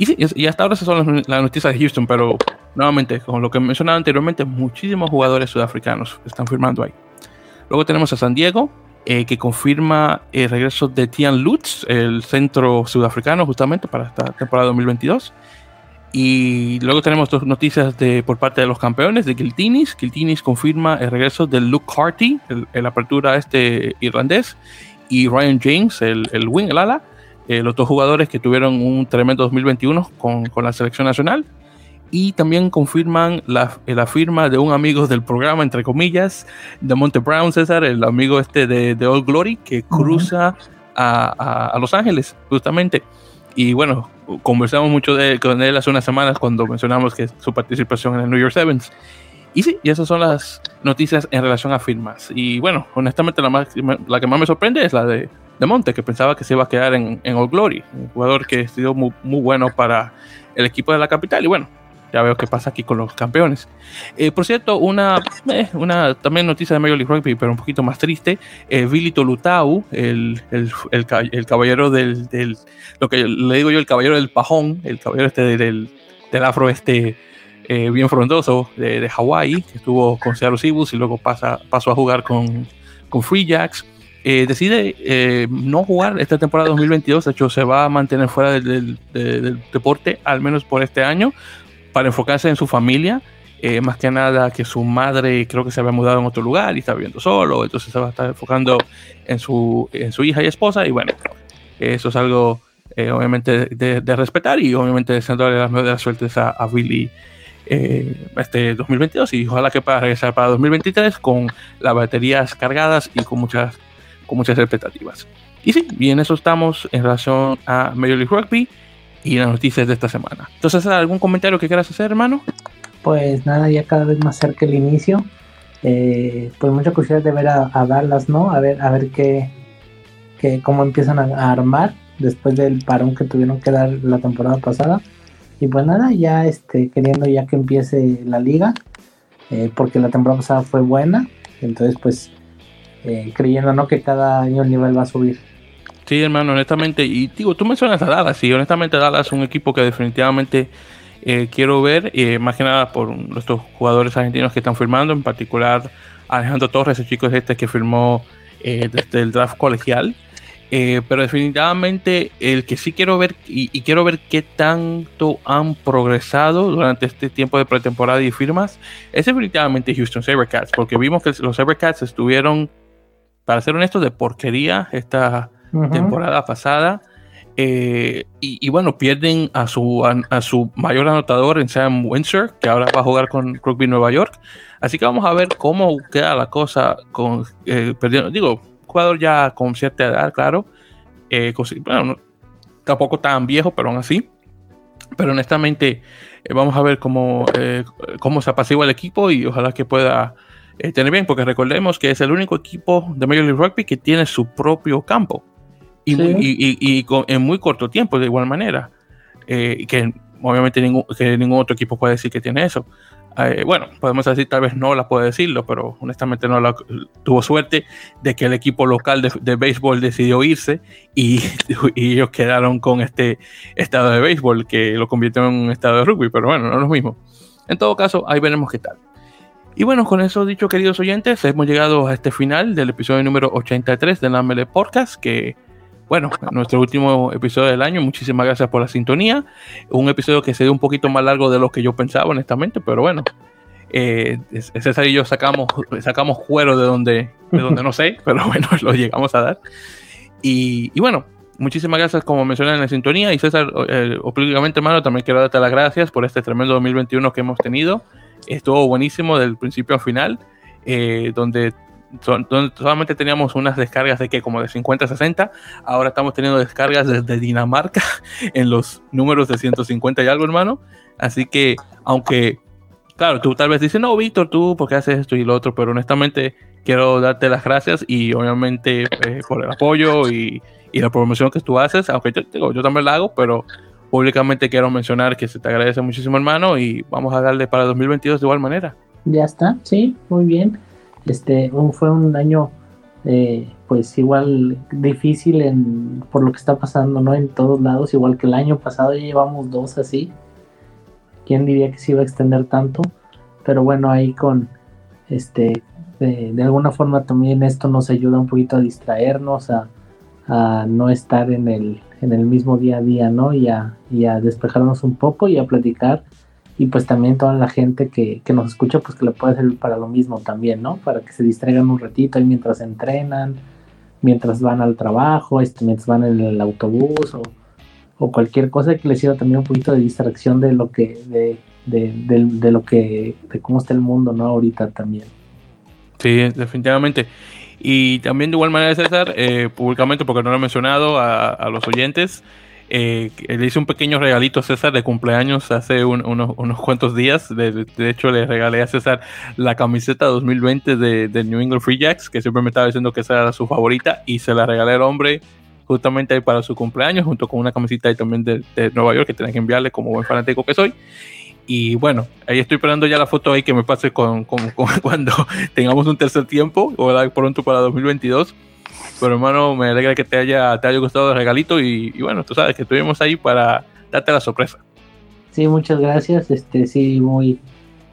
Y, sí, y hasta ahora esas son las, noticias de Houston, pero nuevamente, con lo que mencionaba anteriormente, muchísimos jugadores sudafricanos están firmando ahí. Luego tenemos a San Diego, eh, que confirma el regreso de Tian Lutz, el centro sudafricano, justamente para esta temporada 2022. Y luego tenemos dos noticias de, por parte de los campeones de Kiltinis. Kiltinis confirma el regreso de Luke Harty, el, apertura este irlandés, y Ryan James, el, el wing, el ala, eh, los dos jugadores que tuvieron un tremendo 2021 con, con la selección nacional. Y también confirman la, la, firma de un amigo del programa, entre comillas, de Monte Brown, César, el amigo este de, de Old Glory, que cruza a, a Los Ángeles, justamente. Y bueno, conversamos mucho de, con él hace unas semanas cuando mencionamos que su participación en el New York Sevens. Y sí, y esas son las noticias en relación a firmas. Y bueno, honestamente la, más, la que más me sorprende es la de, de Monte, que pensaba que se iba a quedar en, en Old Glory, un jugador que ha sido muy, muy bueno para el equipo de la capital. Y bueno, ya veo qué pasa aquí con los campeones. Eh, por cierto, una, eh, una también noticia de Major League Rugby, pero un poquito más triste. Eh, Billy Tolutau, el, el, el, caballero del, del, lo que le digo yo, el caballero del pajón, el caballero este del, del afro este bien frondoso de, de Hawái, que estuvo con Seattle Seahawks y luego pasa, pasó a jugar con, con Free Jacks. Decide no jugar esta temporada 2022, de hecho se va a mantener fuera del, del, deporte, al menos por este año, para enfocarse en su familia, eh, más que nada que su madre creo que se había mudado en otro lugar y está viviendo solo, entonces se va a estar enfocando en su, en su hija y esposa y bueno, eso es algo eh, obviamente de, respetar y obviamente deseándole las mejores suertes a, a Billy eh, este 2022 y ojalá que pueda regresar para 2023 con las baterías cargadas y con muchas, con muchas expectativas. Y sí, bien eso estamos en relación a Major League Rugby y las noticias de esta semana. Entonces, ¿algún comentario que quieras hacer, hermano? Pues nada, ya cada vez más cerca el inicio. eh, pues mucha curiosidad de ver a, Dallas, ¿no? A ver, a ver qué, qué cómo empiezan a, armar después del parón que tuvieron que dar la temporada pasada. Y pues nada, ya este, queriendo ya que empiece la liga, eh, porque la temporada pasada fue buena, entonces pues eh, creyendo ¿no? que cada año el nivel va a subir. Sí, hermano, honestamente, y digo, tú mencionas a Dallas, y honestamente Dallas es un equipo que definitivamente eh, quiero ver, eh, más que nada por nuestros jugadores argentinos que están firmando, en particular Alejandro Torres, el chico este que firmó eh, desde el draft colegial. pero definitivamente el que sí quiero ver y, quiero ver qué tanto han progresado durante este tiempo de pretemporada y firmas es definitivamente Houston Sabercats, porque vimos que los Sabercats estuvieron, para ser honestos, de porquería esta temporada pasada. Eh, y, bueno, pierden a su, a, su mayor anotador en Sam Windsor, que ahora va a jugar con Rugby Nueva York. Así que vamos a ver cómo queda la cosa con eh, perdiendo. Digo, jugador ya con cierta edad, claro. Eh, bueno, tampoco tan viejo, pero aún así. Pero honestamente, vamos a ver cómo, cómo se apacigua el equipo y ojalá que pueda tener bien, porque recordemos que es el único equipo de Major League Rugby que tiene su propio campo y, en muy corto tiempo de igual manera. Eh, que obviamente ningún, que ningún otro equipo puede decir que tiene eso. Eh, bueno, podemos decir, tal vez no la puede decirlo, pero honestamente no la, tuvo suerte de que el equipo local de, béisbol decidió irse y, ellos quedaron con este estado de béisbol que lo convirtió en un estado de rugby, pero bueno, no es lo mismo. En todo caso, ahí veremos qué tal. Y bueno, con eso dicho, queridos oyentes, hemos llegado a este final del episodio número 83 de la Mele Podcast, que bueno, nuestro último episodio del año. Muchísimas gracias por la sintonía. Un episodio que se dio un poquito más largo de lo que yo pensaba, honestamente, pero bueno. Eh, César y yo sacamos, sacamos cuero de donde, de donde no sé, pero bueno, lo llegamos a dar. Y, bueno, muchísimas gracias, como mencioné en la sintonía. Y César, eh, públicamente, hermano, también quiero darte las gracias por este tremendo 2021 que hemos tenido. Estuvo buenísimo del principio al final, eh, donde solamente teníamos unas descargas de que como de 50 a 60, ahora estamos teniendo descargas desde Dinamarca en los números de 150 y algo, hermano. Así que, aunque, claro, tú tal vez dices, no, Víctor, tú, ¿por qué haces esto y lo otro? Pero honestamente, quiero darte las gracias y obviamente eh, por el apoyo y, la promoción que tú haces, aunque yo también la hago, pero públicamente quiero mencionar que se te agradece muchísimo, hermano, y vamos a darle para 2022 de igual manera. Ya está, sí, muy bien. Este, fue un año eh, pues igual difícil en, por lo que está pasando, ¿no? En todos lados, igual que el año pasado ya llevamos dos así. ¿Quién diría que se iba a extender tanto? Pero bueno, ahí con, este, de, alguna forma también esto nos ayuda un poquito a distraernos, a, no estar en el, en el mismo día a día, ¿no? Y a, y a despejarnos un poco y a platicar y pues también toda la gente que, nos escucha, pues que le puede servir para lo mismo también, ¿no? Para que se distraigan un ratito ahí mientras entrenan, mientras van al trabajo, este, mientras van en el autobús o, cualquier cosa que les sirva también un poquito de distracción de lo que, de, de, lo que, de cómo está el mundo, ¿no? Ahorita también. Sí, definitivamente. Y también de igual manera, César, eh, públicamente, porque no lo he mencionado a, a los oyentes, eh, le hice un pequeño regalito a César de cumpleaños hace unos, cuantos días. De, hecho, le regalé a César la camiseta 2020 de, New England Free Jacks, que siempre me estaba diciendo que esa era su favorita, y se la regalé al hombre justamente ahí para su cumpleaños, junto con una camiseta ahí también de, Nueva York que tenía que enviarle como buen fanático que soy. Y bueno, ahí estoy esperando ya la foto ahí que me pase con, cuando tengamos un tercer tiempo, o pronto para 2022 pero hermano, me alegra que te haya, te haya gustado el regalito y, bueno, tú sabes que estuvimos ahí para darte la sorpresa. Sí, muchas gracias. Este, sí, muy,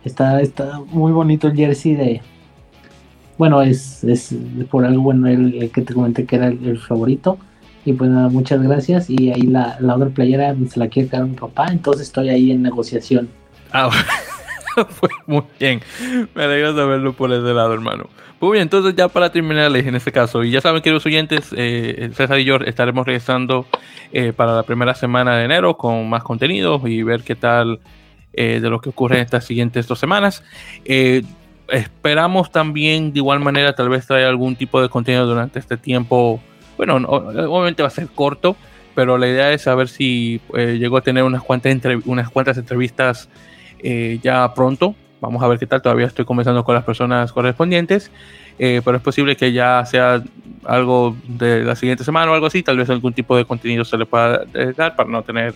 está, está muy bonito el jersey de, bueno, es, es por algo bueno el, que te comenté que era el, favorito. Y pues nada, muchas gracias. Y ahí la, la otra playera se la quiere quedar mi papá, entonces estoy ahí en negociación. Ah, fue muy bien. Me alegra saberlo por ese lado, hermano. Muy bien, entonces ya para terminar en este caso, y ya saben queridos oyentes, eh, César y yo estaremos regresando eh, para la primera semana de enero con más contenido y ver qué tal eh, de lo que ocurre en estas siguientes dos semanas. esperamos también de igual manera tal vez traer algún tipo de contenido durante este tiempo. Bueno, obviamente va a ser corto, pero la idea es saber si llego a tener unas cuantas, unas cuantas entrevistas ya pronto Vamos a ver qué tal. Todavía estoy conversando con las personas correspondientes. Eh, pero es posible que ya sea algo de la siguiente semana o algo así. Tal vez algún tipo de contenido se le pueda dar para no tener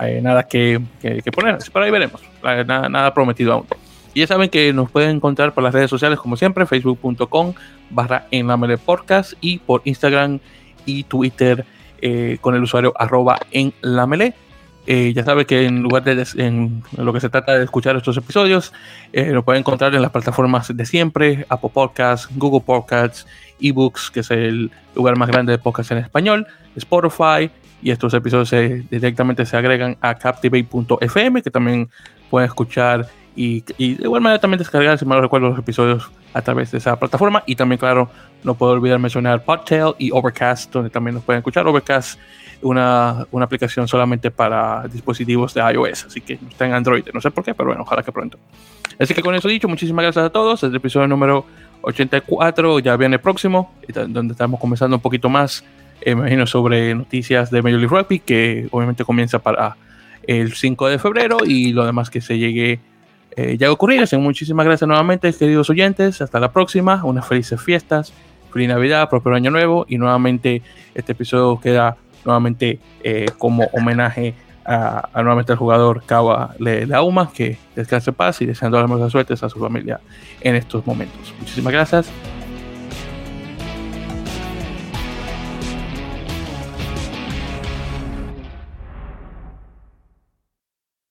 eh, nada que, que, poner. Pero ahí veremos. Nada, nada, prometido aún. Y ya saben que nos pueden encontrar por las redes sociales, como siempre, facebook.com barra en la podcast y por Instagram y Twitter eh, con el usuario arroba en la eh, ya sabe que en lugar de en lo que se trata de escuchar estos episodios, eh, lo puede encontrar en las plataformas de siempre, Apple Podcasts, Google Podcasts, eBooks, que es el lugar más grande de podcasts en español, Spotify, y estos episodios directamente se agregan a captivate.fm, que también pueden escuchar y, de igual manera también descargar, si mal recuerdo, los episodios a través de esa plataforma. Y también, claro, no puedo olvidar mencionar Podtail y Overcast, donde también nos pueden escuchar. Overcast una, una aplicación solamente para dispositivos de iOS, así que está en Android, no sé por qué, pero bueno, ojalá que pronto. Así que con eso dicho, muchísimas gracias a todos. El episodio número 84 ya viene próximo, donde estamos comenzando un poquito más, eh, me imagino, sobre noticias de Major League Rugby, que obviamente comienza para el 5 de febrero y lo demás que se llegue eh, ya ocurrir. Así muchísimas gracias nuevamente, queridos oyentes. Hasta la próxima. Unas felices fiestas, feliz Navidad, propio año nuevo. Y nuevamente este episodio queda nuevamente eh, como homenaje a, nuevamente al jugador Kawa Lauma, que descanse paz y deseando la mejor suerte a su familia en estos momentos. Muchísimas gracias